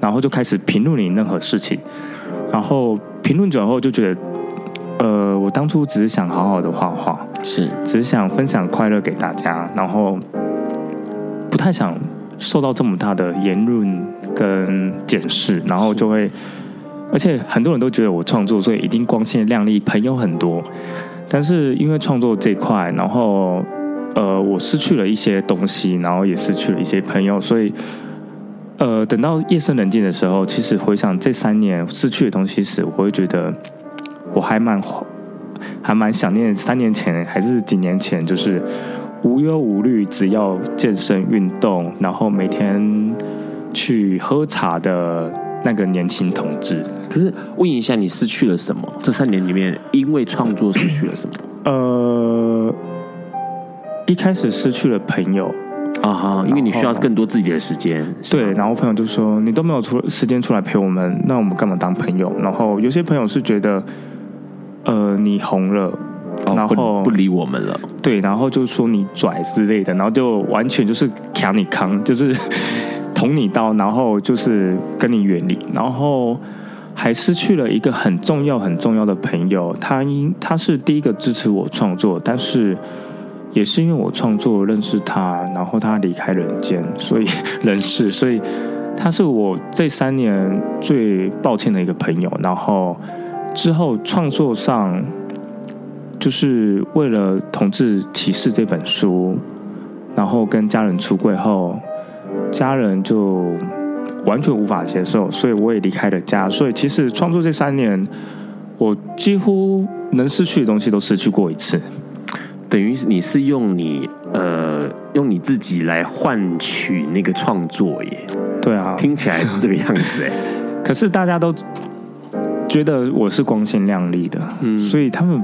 然后就开始评论你任何事情，然后评论久后就觉得。呃，我当初只是想好好的画画，是，只是想分享快乐给大家，然后不太想受到这么大的言论跟检视，然后就会，而且很多人都觉得我创作，所以一定光鲜亮丽，朋友很多，但是因为创作这块，然后呃，我失去了一些东西，然后也失去了一些朋友，所以呃，等到夜深人静的时候，其实回想这三年失去的东西时，我会觉得。我还蛮还蛮想念三年前还是几年前，就是无忧无虑，只要健身运动，然后每天去喝茶的那个年轻同志。可是问一下，你失去了什么？这三年里面，因为创作失去了什么？呃，一开始失去了朋友啊哈，因为你需要更多自己的时间。对，然后朋友就说：“你都没有出时间出来陪我们，那我们干嘛当朋友？”然后有些朋友是觉得。呃，你红了，然后、不理我们了。对，然后就说你拽之类的，然后就完全就是扛你扛，就是 捅你刀，然后就是跟你远离，然后还失去了一个很重要很重要的朋友。他因他是第一个支持我创作，但是也是因为我创作认识他，然后他离开人间，所以人世，所以他是我这三年最抱歉的一个朋友。然后。之后创作上，就是为了《同志启示》这本书，然后跟家人出柜后，家人就完全无法接受，所以我也离开了家。所以其实创作这三年，我几乎能失去的东西都失去过一次。等于你是用你呃用你自己来换取那个创作耶？对啊，听起来是这个样子哎。可是大家都。觉得我是光鲜亮丽的，嗯，所以他们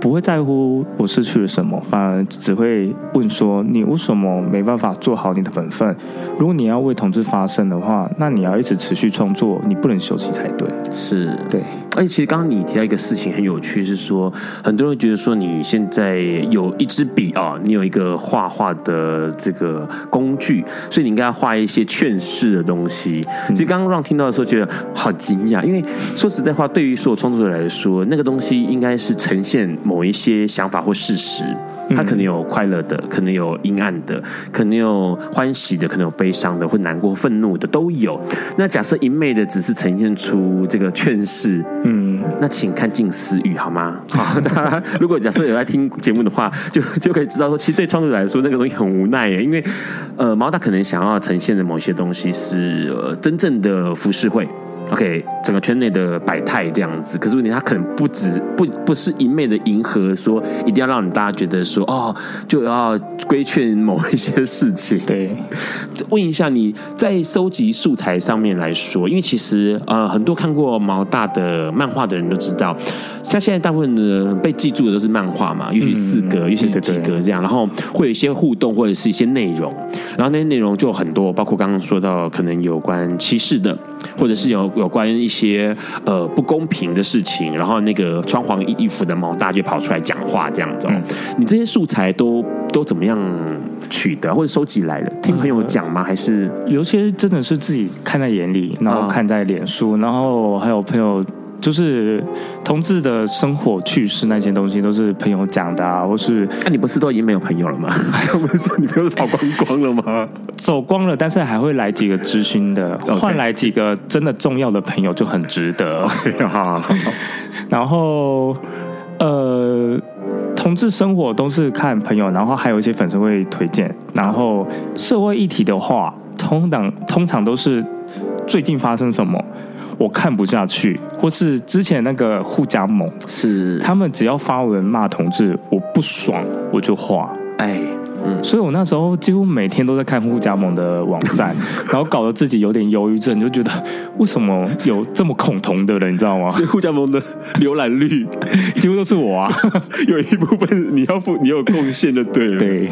不会在乎我失去了什么，反而只会问说：“你为什么没办法做好你的本分？如果你要为同志发声的话，那你要一直持续创作，你不能休息才对。”是，对。而且其实刚刚你提到一个事情很有趣，是说很多人觉得说你现在有一支笔啊，你有一个画画的这个工具，所以你应该要画一些劝世的东西。其实刚刚让听到的时候觉得好惊讶，因为说实在话，对于所有创作者来说，那个东西应该是呈现某。一些想法或事实，它可能有快乐的，可能有阴暗的，可能有欢喜的，可能有悲伤的，或难过、愤怒的都有。那假设一昧的只是呈现出这个劝世，嗯，那请看近思语好吗？好，大家如果假设有在听节目的话，就就可以知道说，其实对创作者来说，那个东西很无奈耶，因为呃，毛大可能想要呈现的某些东西是呃真正的浮世绘。OK，整个圈内的百态这样子，可是问题他可能不止不不是一昧的迎合，说一定要让你大家觉得说哦，就要规劝某一些事情。对，问一下你在收集素材上面来说，因为其实呃很多看过毛大的漫画的人都知道，像现在大部分的被记住的都是漫画嘛，也许四格，也许几格这样，然后会有一些互动或者是一些内容，然后那些内容就很多，包括刚刚说到可能有关歧视的，或者是有。有关一些呃不公平的事情，然后那个穿黄衣服的毛大就跑出来讲话这样子。嗯、你这些素材都都怎么样取得或者收集来的？听朋友讲吗？还是有些真的是自己看在眼里，然后看在脸书，然后还有朋友。就是同志的生活趣事那些东西都是朋友讲的啊，或是那、啊、你不是都已经没有朋友了吗？不是你朋友跑光光了吗？走光了，但是还会来几个知心的，换来几个真的重要的朋友就很值得。然后呃，同志生活都是看朋友，然后还有一些粉丝会推荐。然后社会议题的话，通常通常都是最近发生什么。我看不下去，或是之前那个护家盟，是他们只要发文骂同志，我不爽我就画，哎。嗯，所以我那时候几乎每天都在看护加盟的网站，然后搞得自己有点忧郁症，就觉得为什么有这么恐同的人，你知道吗？所以护加盟的浏览率 几乎都是我啊，有一部分你要付，你有贡献的对了。对，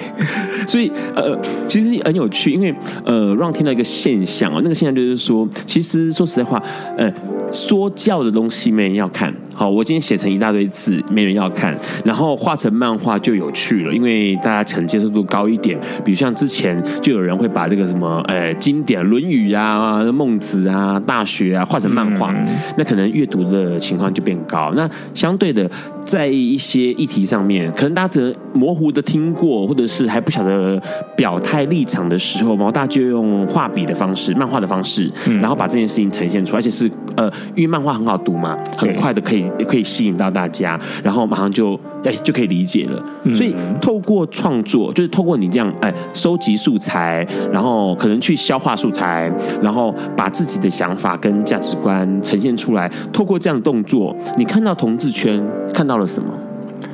所以呃，其实很有趣，因为呃，让听到一个现象啊，那个现象就是说，其实说实在话，呃。说教的东西没人要看，好，我今天写成一大堆字，没人要看，然后画成漫画就有趣了，因为大家可能接受度高一点。比如像之前就有人会把这个什么，呃，经典《论语》啊、《孟子》啊、《大学》啊画成漫画，嗯、那可能阅读的情况就变高。那相对的，在一些议题上面，可能大家只能模糊的听过，或者是还不晓得表态立场的时候，毛大就用画笔的方式、漫画的方式，然后把这件事情呈现出来，而且是呃。因为漫画很好读嘛，很快的可以可以吸引到大家，然后马上就哎就可以理解了。所以透过创作，就是透过你这样哎收集素材，然后可能去消化素材，然后把自己的想法跟价值观呈现出来。透过这样的动作，你看到同志圈看到了什么？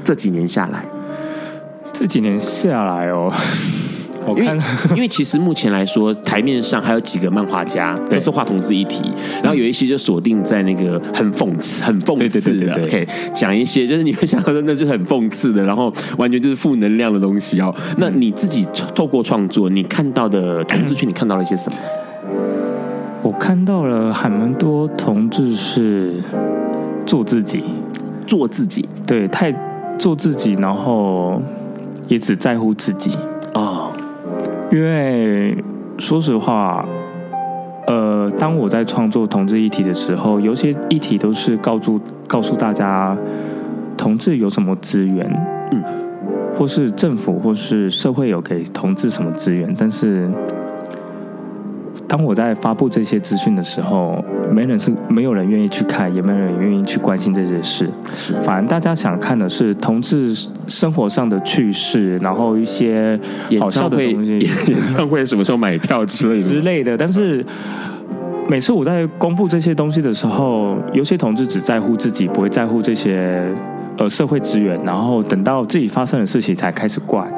这几年下来，这几年下来哦。因为 因为其实目前来说，台面上还有几个漫画家都是画同志一题，然后有一些就锁定在那个很讽刺、很讽刺的，OK，讲一些就是你会想到的，那就是很讽刺的，然后完全就是负能量的东西哦。那你自己透过创作，你看到的同志圈，你看到了一些什么？我看到了还蛮多同志是做自己，做自己，对，太做自己，然后也只在乎自己。啊。因为说实话，呃，当我在创作同志议题的时候，有些议题都是告诉告诉大家，同志有什么资源，嗯，或是政府或是社会有给同志什么资源，但是。当我在发布这些资讯的时候，没人是没有人愿意去看，也没有人愿意去关心这些事。是，反而大家想看的是同志生活上的趣事，然后一些好笑的东西，演唱会什么时候买票之类的之类的。但是每次我在公布这些东西的时候，有些同志只在乎自己，不会在乎这些呃社会资源，然后等到自己发生的事情才开始怪，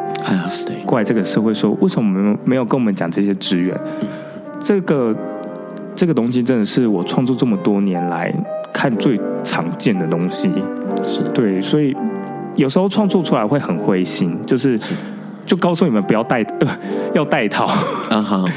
怪这个社会说为什么没有没有跟我们讲这些资源。这个这个东西真的是我创作这么多年来看最常见的东西，是。对，所以有时候创作出来会很灰心，就是就告诉你们不要带，呃，要带套。啊哈。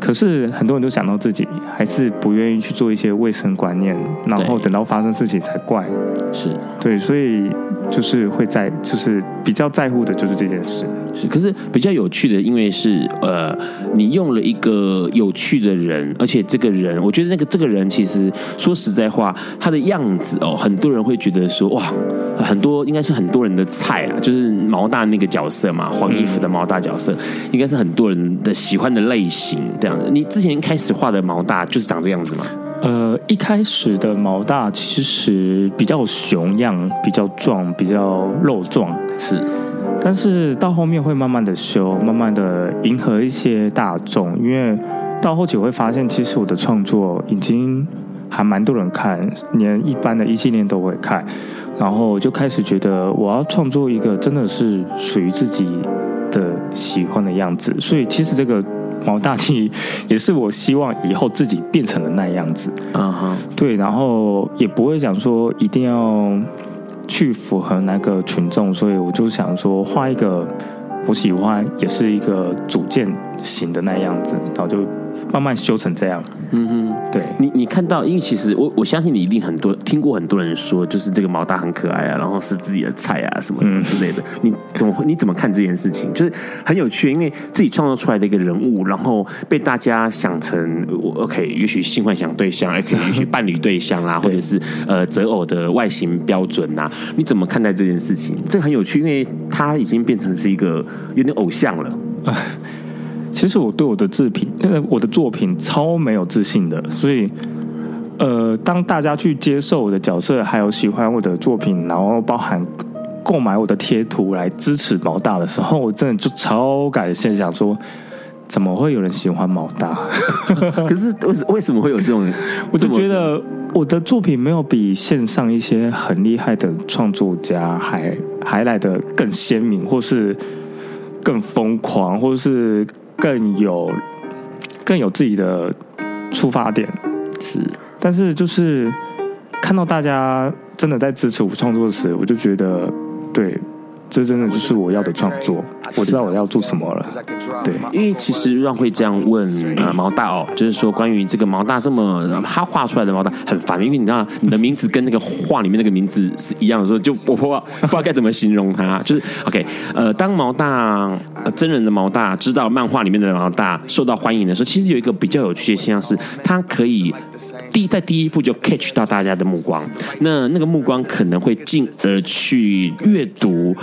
可是很多人都想到自己还是不愿意去做一些卫生观念，然后等到发生事情才怪，是。对，所以就是会在，就是比较在乎的就是这件事。是，可是比较有趣的，因为是呃，你用了一个有趣的人，而且这个人，我觉得那个这个人其实说实在话，他的样子哦，很多人会觉得说哇，很多应该是很多人的菜啊，就是毛大那个角色嘛，黄衣服的毛大角色，应该是很多人的喜欢的类型这样的。你之前开始画的毛大就是长这样子吗？呃，一开始的毛大其实比较熊样，比较壮，比较肉壮，是。但是到后面会慢慢的修，慢慢的迎合一些大众，因为到后期我会发现，其实我的创作已经还蛮多人看，连一般的异性恋都会看，然后我就开始觉得我要创作一个真的是属于自己的喜欢的样子，所以其实这个。毛大器也是我希望以后自己变成了那样子，嗯哼，对，然后也不会想说一定要去符合那个群众，所以我就想说画一个我喜欢，也是一个主见型的那样子，然后就。慢慢修成这样，嗯哼，对你，你看到，因为其实我我相信你一定很多听过很多人说，就是这个毛大很可爱啊，然后是自己的菜啊，什么什么之类的。嗯、你怎么会？你怎么看这件事情？就是很有趣，因为自己创造出来的一个人物，然后被大家想成我 OK，也许性幻想对象，也可以也许伴侣对象啦，或者是呃择偶的外形标准呐。你怎么看待这件事情？这个很有趣，因为他已经变成是一个有点偶像了。其实我对我的制品，因为我的作品超没有自信的，所以，呃，当大家去接受我的角色，还有喜欢我的作品，然后包含购买我的贴图来支持毛大的时候，我真的就超感谢，想说怎么会有人喜欢毛大？可是为为什么会有这种？我就觉得我的作品没有比线上一些很厉害的创作家还还来的更鲜明，或是更疯狂，或是。更有更有自己的出发点，是，但是就是看到大家真的在支持我创作时，我就觉得对。这真的就是我要的创作，我知道我要做什么了。对，因为其实让会这样问啊，毛大哦，就是说关于这个毛大这么他画出来的毛大很烦，因为你知道你的名字跟那个画里面那个名字是一样的时候，就我不知道不知道该怎么形容他。就是 OK，呃，当毛大真人的毛大知道漫画里面的毛大受到欢迎的时候，其实有一个比较有趣的现象是，他可以第在第一步就 catch 到大家的目光，那那个目光可能会进而去阅读。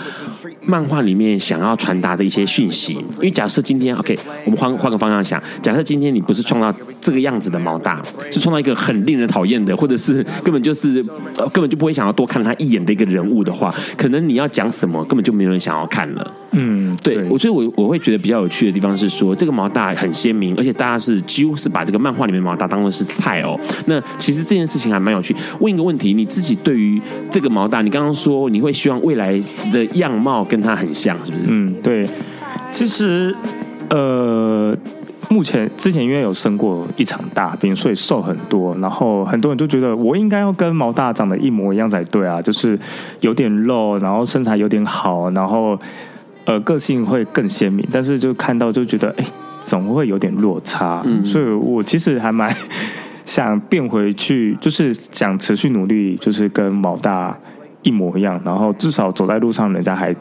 漫画里面想要传达的一些讯息，因为假设今天 OK，我们换换个方向想，假设今天你不是创造这个样子的毛大，是创造一个很令人讨厌的，或者是 根本就是根本就不会想要多看他一眼的一个人物的话，可能你要讲什么，根本就没有人想要看了。嗯，对，我所以，我我会觉得比较有趣的地方是说，这个毛大很鲜明，而且大家是几乎是把这个漫画里面毛大当做是菜哦。那其实这件事情还蛮有趣。问一个问题，你自己对于这个毛大，你刚刚说你会希望未来的样貌跟他很像，是不是？嗯，对。其实，呃，目前之前因为有生过一场大病，所以瘦很多，然后很多人都觉得我应该要跟毛大长得一模一样才对啊，就是有点肉，然后身材有点好，然后。呃，个性会更鲜明，但是就看到就觉得，哎，总会有点落差。嗯，所以我其实还蛮 想变回去，就是想持续努力，就是跟毛大一模一样，然后至少走在路上，人家还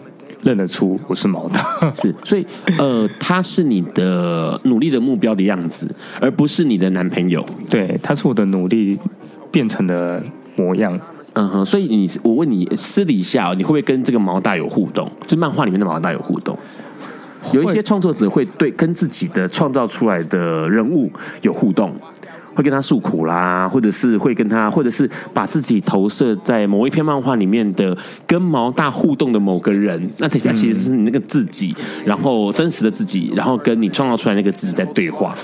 认得出我是毛大。是，所以呃，他是你的努力的目标的样子，而不是你的男朋友。对，他是我的努力变成的模样。嗯哼，所以你，我问你，私底下你会不会跟这个毛大有互动？就漫画里面的毛大有互动？有一些创作者会对跟自己的创造出来的人物有互动。会跟他诉苦啦，或者是会跟他，或者是把自己投射在某一篇漫画里面的跟毛大互动的某个人，那他其实是你那个自己，然后真实的自己，然后跟你创造出来那个自己在对话。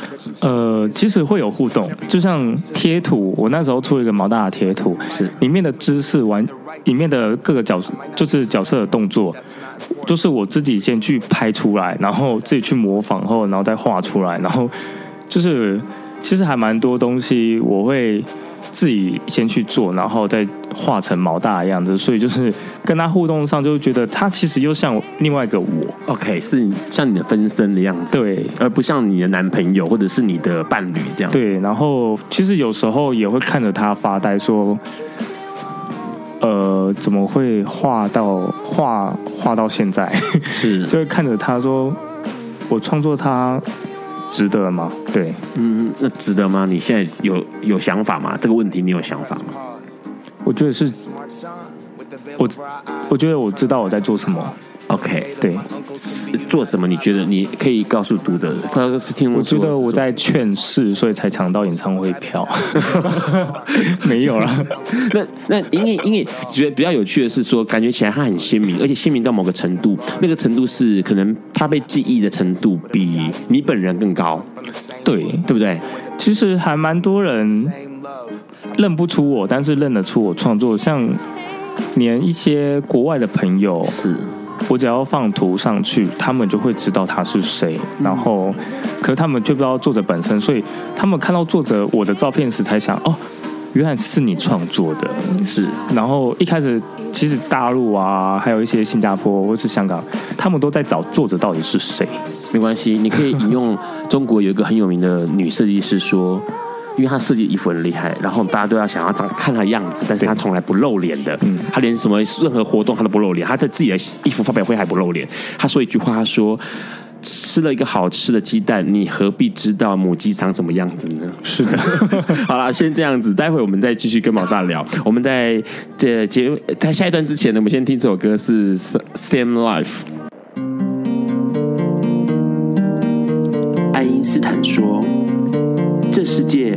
呃，其实会有互动，就像贴图，我那时候出了一个毛大的贴图，是里面的姿势完，里面的各个角就是角色的动作，就是我自己先去拍出来，然后自己去模仿后，然后再画出来，然后就是。其实还蛮多东西，我会自己先去做，然后再画成毛大的样子。所以就是跟他互动上，就觉得他其实又像另外一个我。OK，是像你的分身的样子，对，而不像你的男朋友或者是你的伴侣这样。对，然后其实有时候也会看着他发呆，说呃，怎么会画到画画到现在？是，就会看着他说，我创作它值得吗？对，嗯，那值得吗？你现在有有想法吗？这个问题你有想法吗？我觉得是。我我觉得我知道我在做什么。OK，对，做什么？你觉得你可以告诉读者，听我觉得我在劝世，所以才抢到演唱会票。没有了。那那因为因为觉得比较有趣的是说，感觉起来他很鲜明，而且鲜明到某个程度，那个程度是可能他被记忆的程度比你本人更高。对，对不对？其实还蛮多人认不出我，但是认得出我创作，像。连一些国外的朋友，是我只要放图上去，他们就会知道他是谁。然后，可是他们却不知道作者本身，所以他们看到作者我的照片时，才想哦，原来是你创作的。是。然后一开始，其实大陆啊，还有一些新加坡或是香港，他们都在找作者到底是谁。没关系，你可以引用中国有一个很有名的女设计师说。因为他设计衣服很厉害，然后大家都要想要长看他的样子，但是他从来不露脸的。嗯，他连什么任何活动他都不露脸，他在自己的衣服发表会还不露脸。他说一句话，他说：“吃了一个好吃的鸡蛋，你何必知道母鸡长什么样子呢？” 是的。好了，先这样子，待会我们再继续跟毛大聊。我们在这节目在下一段之前呢，我们先听这首歌是《Same Life》。爱因斯坦说。这世界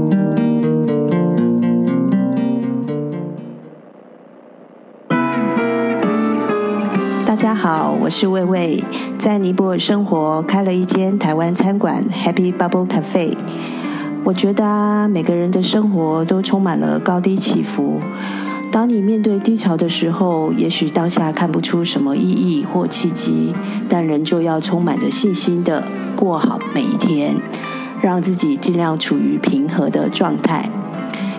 大家好，我是魏魏，在尼泊尔生活，开了一间台湾餐馆 Happy Bubble Cafe。我觉得啊，每个人的生活都充满了高低起伏。当你面对低潮的时候，也许当下看不出什么意义或契机，但仍旧要充满着信心的过好每一天，让自己尽量处于平和的状态。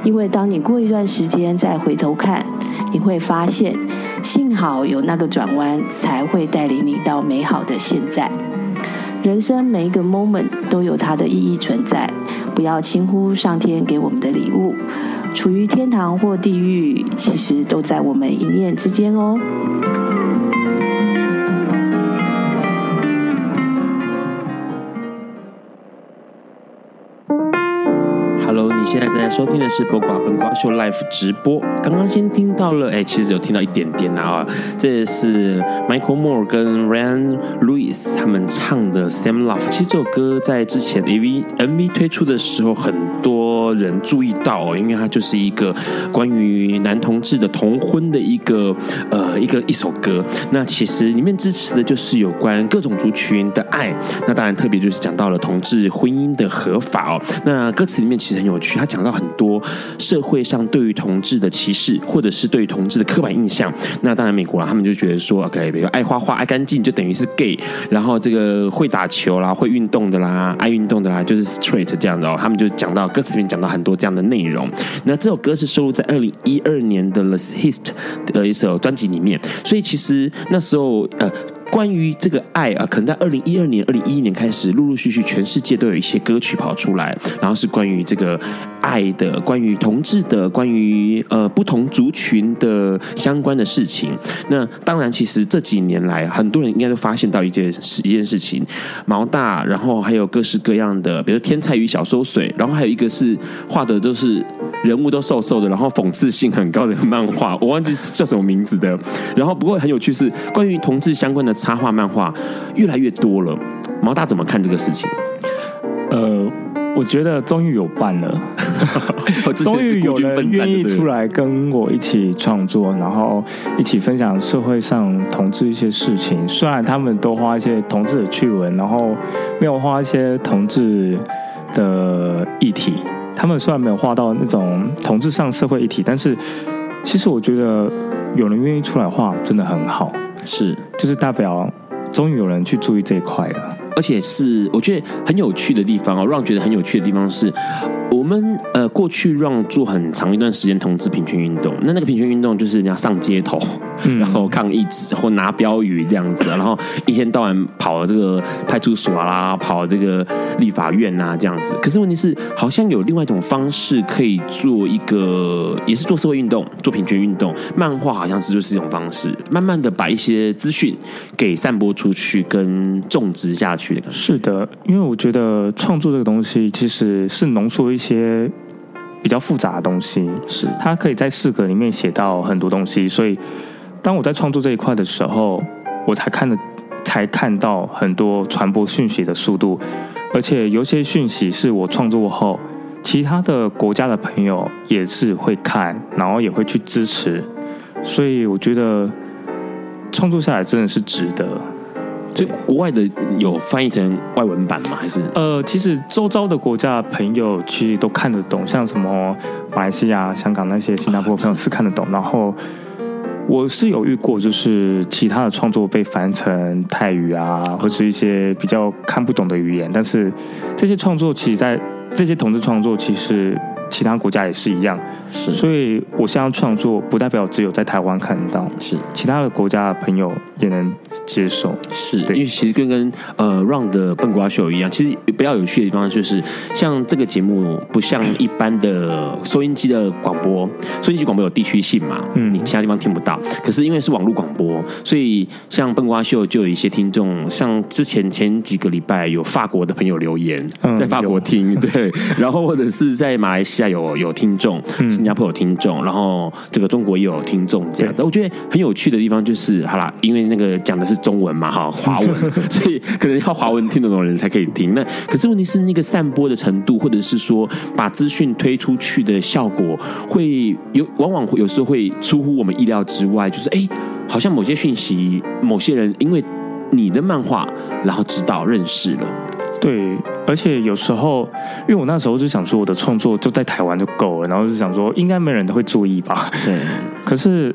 因为当你过一段时间再回头看，你会发现。幸好有那个转弯，才会带领你到美好的现在。人生每一个 moment 都有它的意义存在，不要轻忽上天给我们的礼物。处于天堂或地狱，其实都在我们一念之间哦。收听的是《播瓜本瓜秀》Live 直播。刚刚先听到了，哎，其实有听到一点点啦啊。这是 Michael Moore 跟 Ryan Lewis 他们唱的《Same Love》。其实这首歌在之前 MV MV 推出的时候，很多人注意到哦，因为它就是一个关于男同志的同婚的一个呃一个一首歌。那其实里面支持的就是有关各种族群的爱。那当然特别就是讲到了同志婚姻的合法哦。那歌词里面其实很有趣。他讲到很多社会上对于同志的歧视，或者是对于同志的刻板印象。那当然，美国啊，他们就觉得说，OK，比如爱花花、爱干净，就等于是 gay。然后这个会打球啦、会运动的啦、爱运动的啦，就是 straight 这样的哦。他们就讲到歌词里面讲很多这样的内容。那这首歌是收录在二零一二年的 The Hist 的一首专辑里面。所以其实那时候呃。关于这个爱啊，可能在二零一二年、二零一一年开始，陆陆续续全世界都有一些歌曲跑出来，然后是关于这个爱的、关于同志的、关于呃不同族群的相关的事情。那当然，其实这几年来，很多人应该都发现到一件事，一件事情，毛大，然后还有各式各样的，比如天菜与小收水，然后还有一个是画的都是人物都瘦瘦的，然后讽刺性很高的漫画，我忘记叫什么名字的。然后不过很有趣是关于同志相关的。插画漫画越来越多了，毛大怎么看这个事情？呃，我觉得终于有伴了，终于有人愿意出来跟我一起创作，然后一起分享社会上同志一些事情。虽然他们都画一些同志的趣闻，然后没有画一些同志的议题。他们虽然没有画到那种同志上社会议题，但是其实我觉得有人愿意出来画，真的很好。是，就是代表终于有人去注意这一块了，而且是我觉得很有趣的地方哦，让我觉得很有趣的地方是，我们呃过去让做很长一段时间同志平权运动，那那个平权运动就是你要上街头，嗯、然后抗议或拿标语这样子，然后一天到晚跑这个派出所啦，跑这个立法院啊这样子。可是问题是，好像有另外一种方式可以做一个，也是做社会运动、做平权运动。漫画好像是就是一种方式，慢慢的把一些资讯给散播出去，跟种植下去的。是的，因为我觉得创作这个东西其实是浓缩一些比较复杂的东西，是它可以在四格里面写到很多东西，所以当我在创作这一块的时候，我才看的才看到很多传播讯息的速度，而且有些讯息是我创作后，其他的国家的朋友也是会看，然后也会去支持，所以我觉得创作下来真的是值得。就国外的有翻译成外文版吗？还是呃，其实周遭的国家朋友其实都看得懂，像什么马来西亚、香港那些新加坡朋友是看得懂。然后我是有遇过，就是其他的创作被翻成泰语啊，或是一些比较看不懂的语言。但是这些创作，其实在这些同志创作，其实其他国家也是一样。是，所以我现在创作不代表只有在台湾看得到，是其他的国家的朋友也能接受。是，对，因为其实跟跟呃 Run 的笨瓜秀一样，其实比较有趣的地方就是，像这个节目不像一般的收音机的广播，收音机广播有地区性嘛，嗯，你其他地方听不到。可是因为是网络广播，所以像笨瓜秀就有一些听众，像之前前几个礼拜有法国的朋友留言，在法国听，对，然后或者是在马来西亚有有听众。嗯新加坡有听众，然后这个中国也有听众，这样子，我觉得很有趣的地方就是，好啦，因为那个讲的是中文嘛，哈，华文，所以可能要华文听得懂的人才可以听。那可是问题是，那个散播的程度，或者是说把资讯推出去的效果，会有往往会有时候会出乎我们意料之外，就是哎，好像某些讯息，某些人因为你的漫画，然后知道认识了。对，而且有时候，因为我那时候就想说，我的创作就在台湾就够了，然后就想说，应该没人会注意吧。对。可是，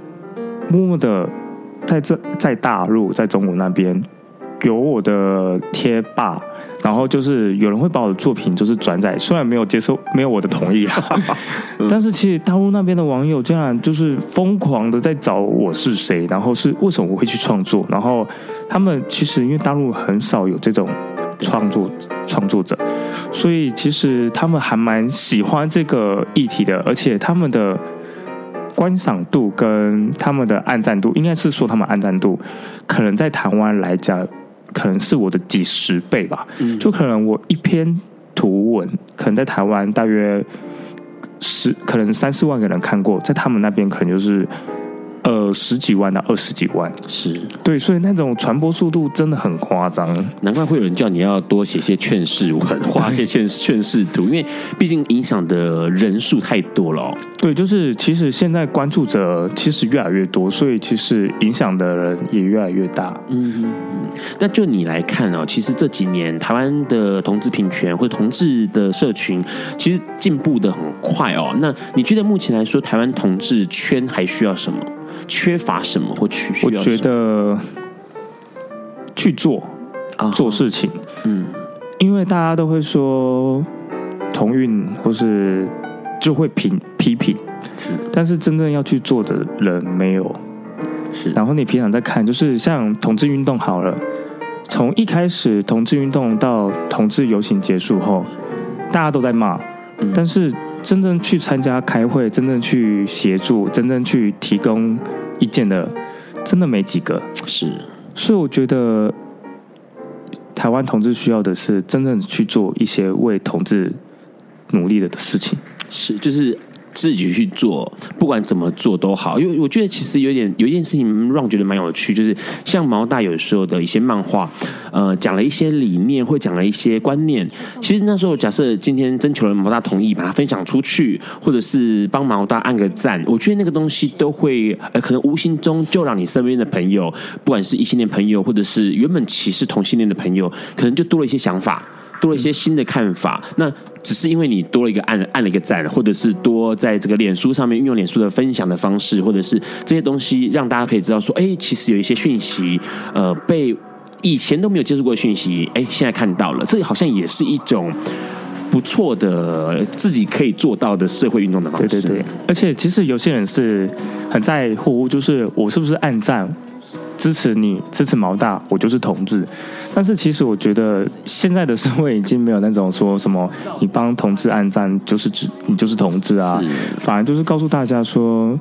默默的，在这在大陆，在中国那边，有我的贴吧，然后就是有人会把我的作品就是转载，虽然没有接受，没有我的同意啊，但是其实大陆那边的网友竟然就是疯狂的在找我是谁，然后是为什么我会去创作，然后他们其实因为大陆很少有这种。创作创作者，所以其实他们还蛮喜欢这个议题的，而且他们的观赏度跟他们的按赞度，应该是说他们按赞度，可能在台湾来讲，可能是我的几十倍吧。嗯，就可能我一篇图文，可能在台湾大约十，可能三四万个人看过，在他们那边可能就是。呃，十几万到二十几万，是对，所以那种传播速度真的很夸张，难怪会有人叫你要多写些劝世文，画些劝劝世图，因为毕竟影响的人数太多了哦。对，就是其实现在关注者其实越来越多，所以其实影响的人也越来越大。嗯嗯嗯。那就你来看哦，其实这几年台湾的同志平权或者同志的社群，其实进步的很快哦。那你觉得目前来说，台湾同志圈还需要什么？缺乏什么或去？我觉得去做啊，做事情，嗯，因为大家都会说同运，或是就会评批评，是，但是真正要去做的人没有，是。然后你平常在看，就是像同志运动好了，从一开始同志运动到同志游行结束后，大家都在骂，嗯，但是。真正去参加开会，真正去协助，真正去提供意见的，真的没几个。是，所以我觉得台湾同志需要的是真正去做一些为同志努力的的事情。是，就是。自己去做，不管怎么做都好，因为我觉得其实有点有一件事情让我觉得蛮有趣，就是像毛大有时候的一些漫画，呃，讲了一些理念，或讲了一些观念。其实那时候假设今天征求了毛大同意，把它分享出去，或者是帮毛大按个赞，我觉得那个东西都会呃，可能无形中就让你身边的朋友，不管是异性恋朋友，或者是原本歧视同性恋的朋友，可能就多了一些想法。多了一些新的看法，那只是因为你多了一个按按了一个赞，或者是多在这个脸书上面运用脸书的分享的方式，或者是这些东西让大家可以知道说，哎，其实有一些讯息，呃，被以前都没有接触过的讯息，哎，现在看到了，这好像也是一种不错的自己可以做到的社会运动的方式。对对对，而且其实有些人是很在乎，就是我是不是按赞支持你支持毛大，我就是同志。但是其实我觉得现在的社会已经没有那种说什么你帮同志按赞就是指你就是同志啊，反而就是告诉大家说。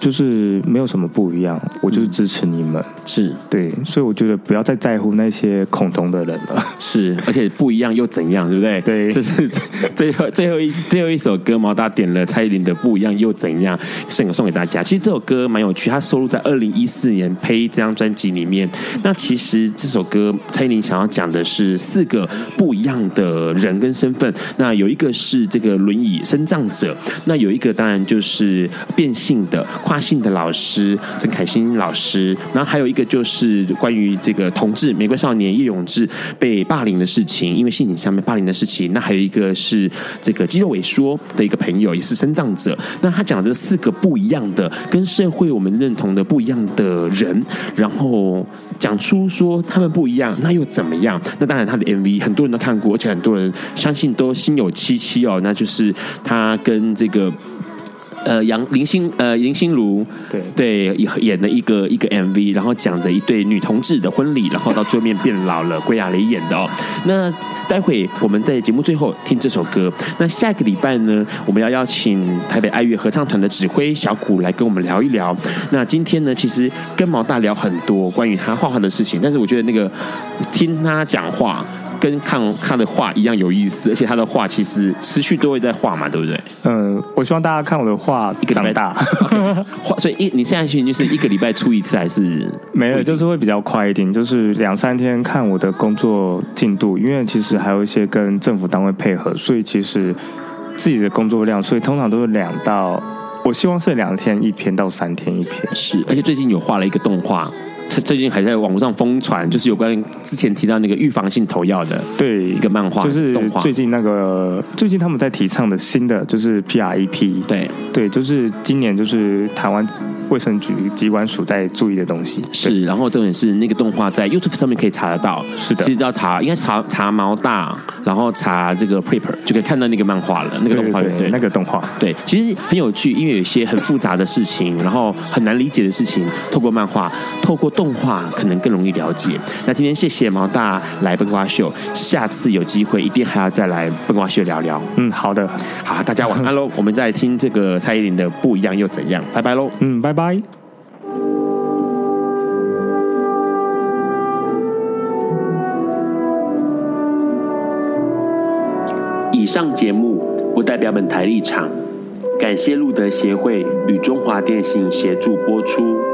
就是没有什么不一样，我就是支持你们，是对，所以我觉得不要再在乎那些恐同的人了。是，而且不一样又怎样，对不对？对，这是最后 最后一最后一首歌，毛大点了蔡依林的《不一样又怎样》，送给送给大家。其实这首歌蛮有趣，它收录在二零一四年《呸》这张专辑里面。那其实这首歌蔡依林想要讲的是四个不一样的人跟身份。那有一个是这个轮椅身障者，那有一个当然就是变性的。跨性的老师郑凯欣老师，然后还有一个就是关于这个同志玫瑰少年叶永志被霸凌的事情，因为性倾向被霸凌的事情。那还有一个是这个肌肉萎缩的一个朋友，也是身障者。那他讲的这四个不一样的，跟社会我们认同的不一样的人，然后讲出说他们不一样，那又怎么样？那当然他的 MV 很多人都看过，而且很多人相信都心有戚戚哦。那就是他跟这个。呃，杨林心呃林心如对对演的一个一个 MV，然后讲的一对女同志的婚礼，然后到最后面变老了，归亚蕾演的哦。那待会我们在节目最后听这首歌。那下一个礼拜呢，我们要邀请台北爱乐合唱团的指挥小谷来跟我们聊一聊。那今天呢，其实跟毛大聊很多关于他画画的事情，但是我觉得那个听他讲话。跟看他的画一样有意思，而且他的画其实持续都会在画嘛，对不对？嗯，我希望大家看我的画一个长大，画、okay. 所以一你现在心情就是一个礼拜出一次还是没有？就是会比较快一点，就是两三天看我的工作进度，因为其实还有一些跟政府单位配合，所以其实自己的工作量，所以通常都是两到，我希望是两天一篇到三天一篇，是，而且最近有画了一个动画。他最近还在网络上疯传，就是有关之前提到那个预防性投药的，对一个漫画，就是最近那个最近他们在提倡的新的就是 PREP，对对，就是今年就是台湾卫生局机关署在注意的东西。是，然后重点是那个动画在 YouTube 上面可以查得到，是的，其实只要查应该查查毛大，然后查这个 Prepper 就可以看到那个漫画了，那个动画对，对，对，那个动画对，其实很有趣，因为有一些很复杂的事情，然后很难理解的事情，透过漫画，透过动。动画可能更容易了解。那今天谢谢毛大来笨瓜秀，下次有机会一定还要再来笨瓜秀聊聊。嗯，好的，好，大家晚安喽。我们再听这个蔡依林的不一样又怎样？拜拜喽。嗯，拜拜。以上节目不代表本台立场，感谢路德协会与中华电信协助播出。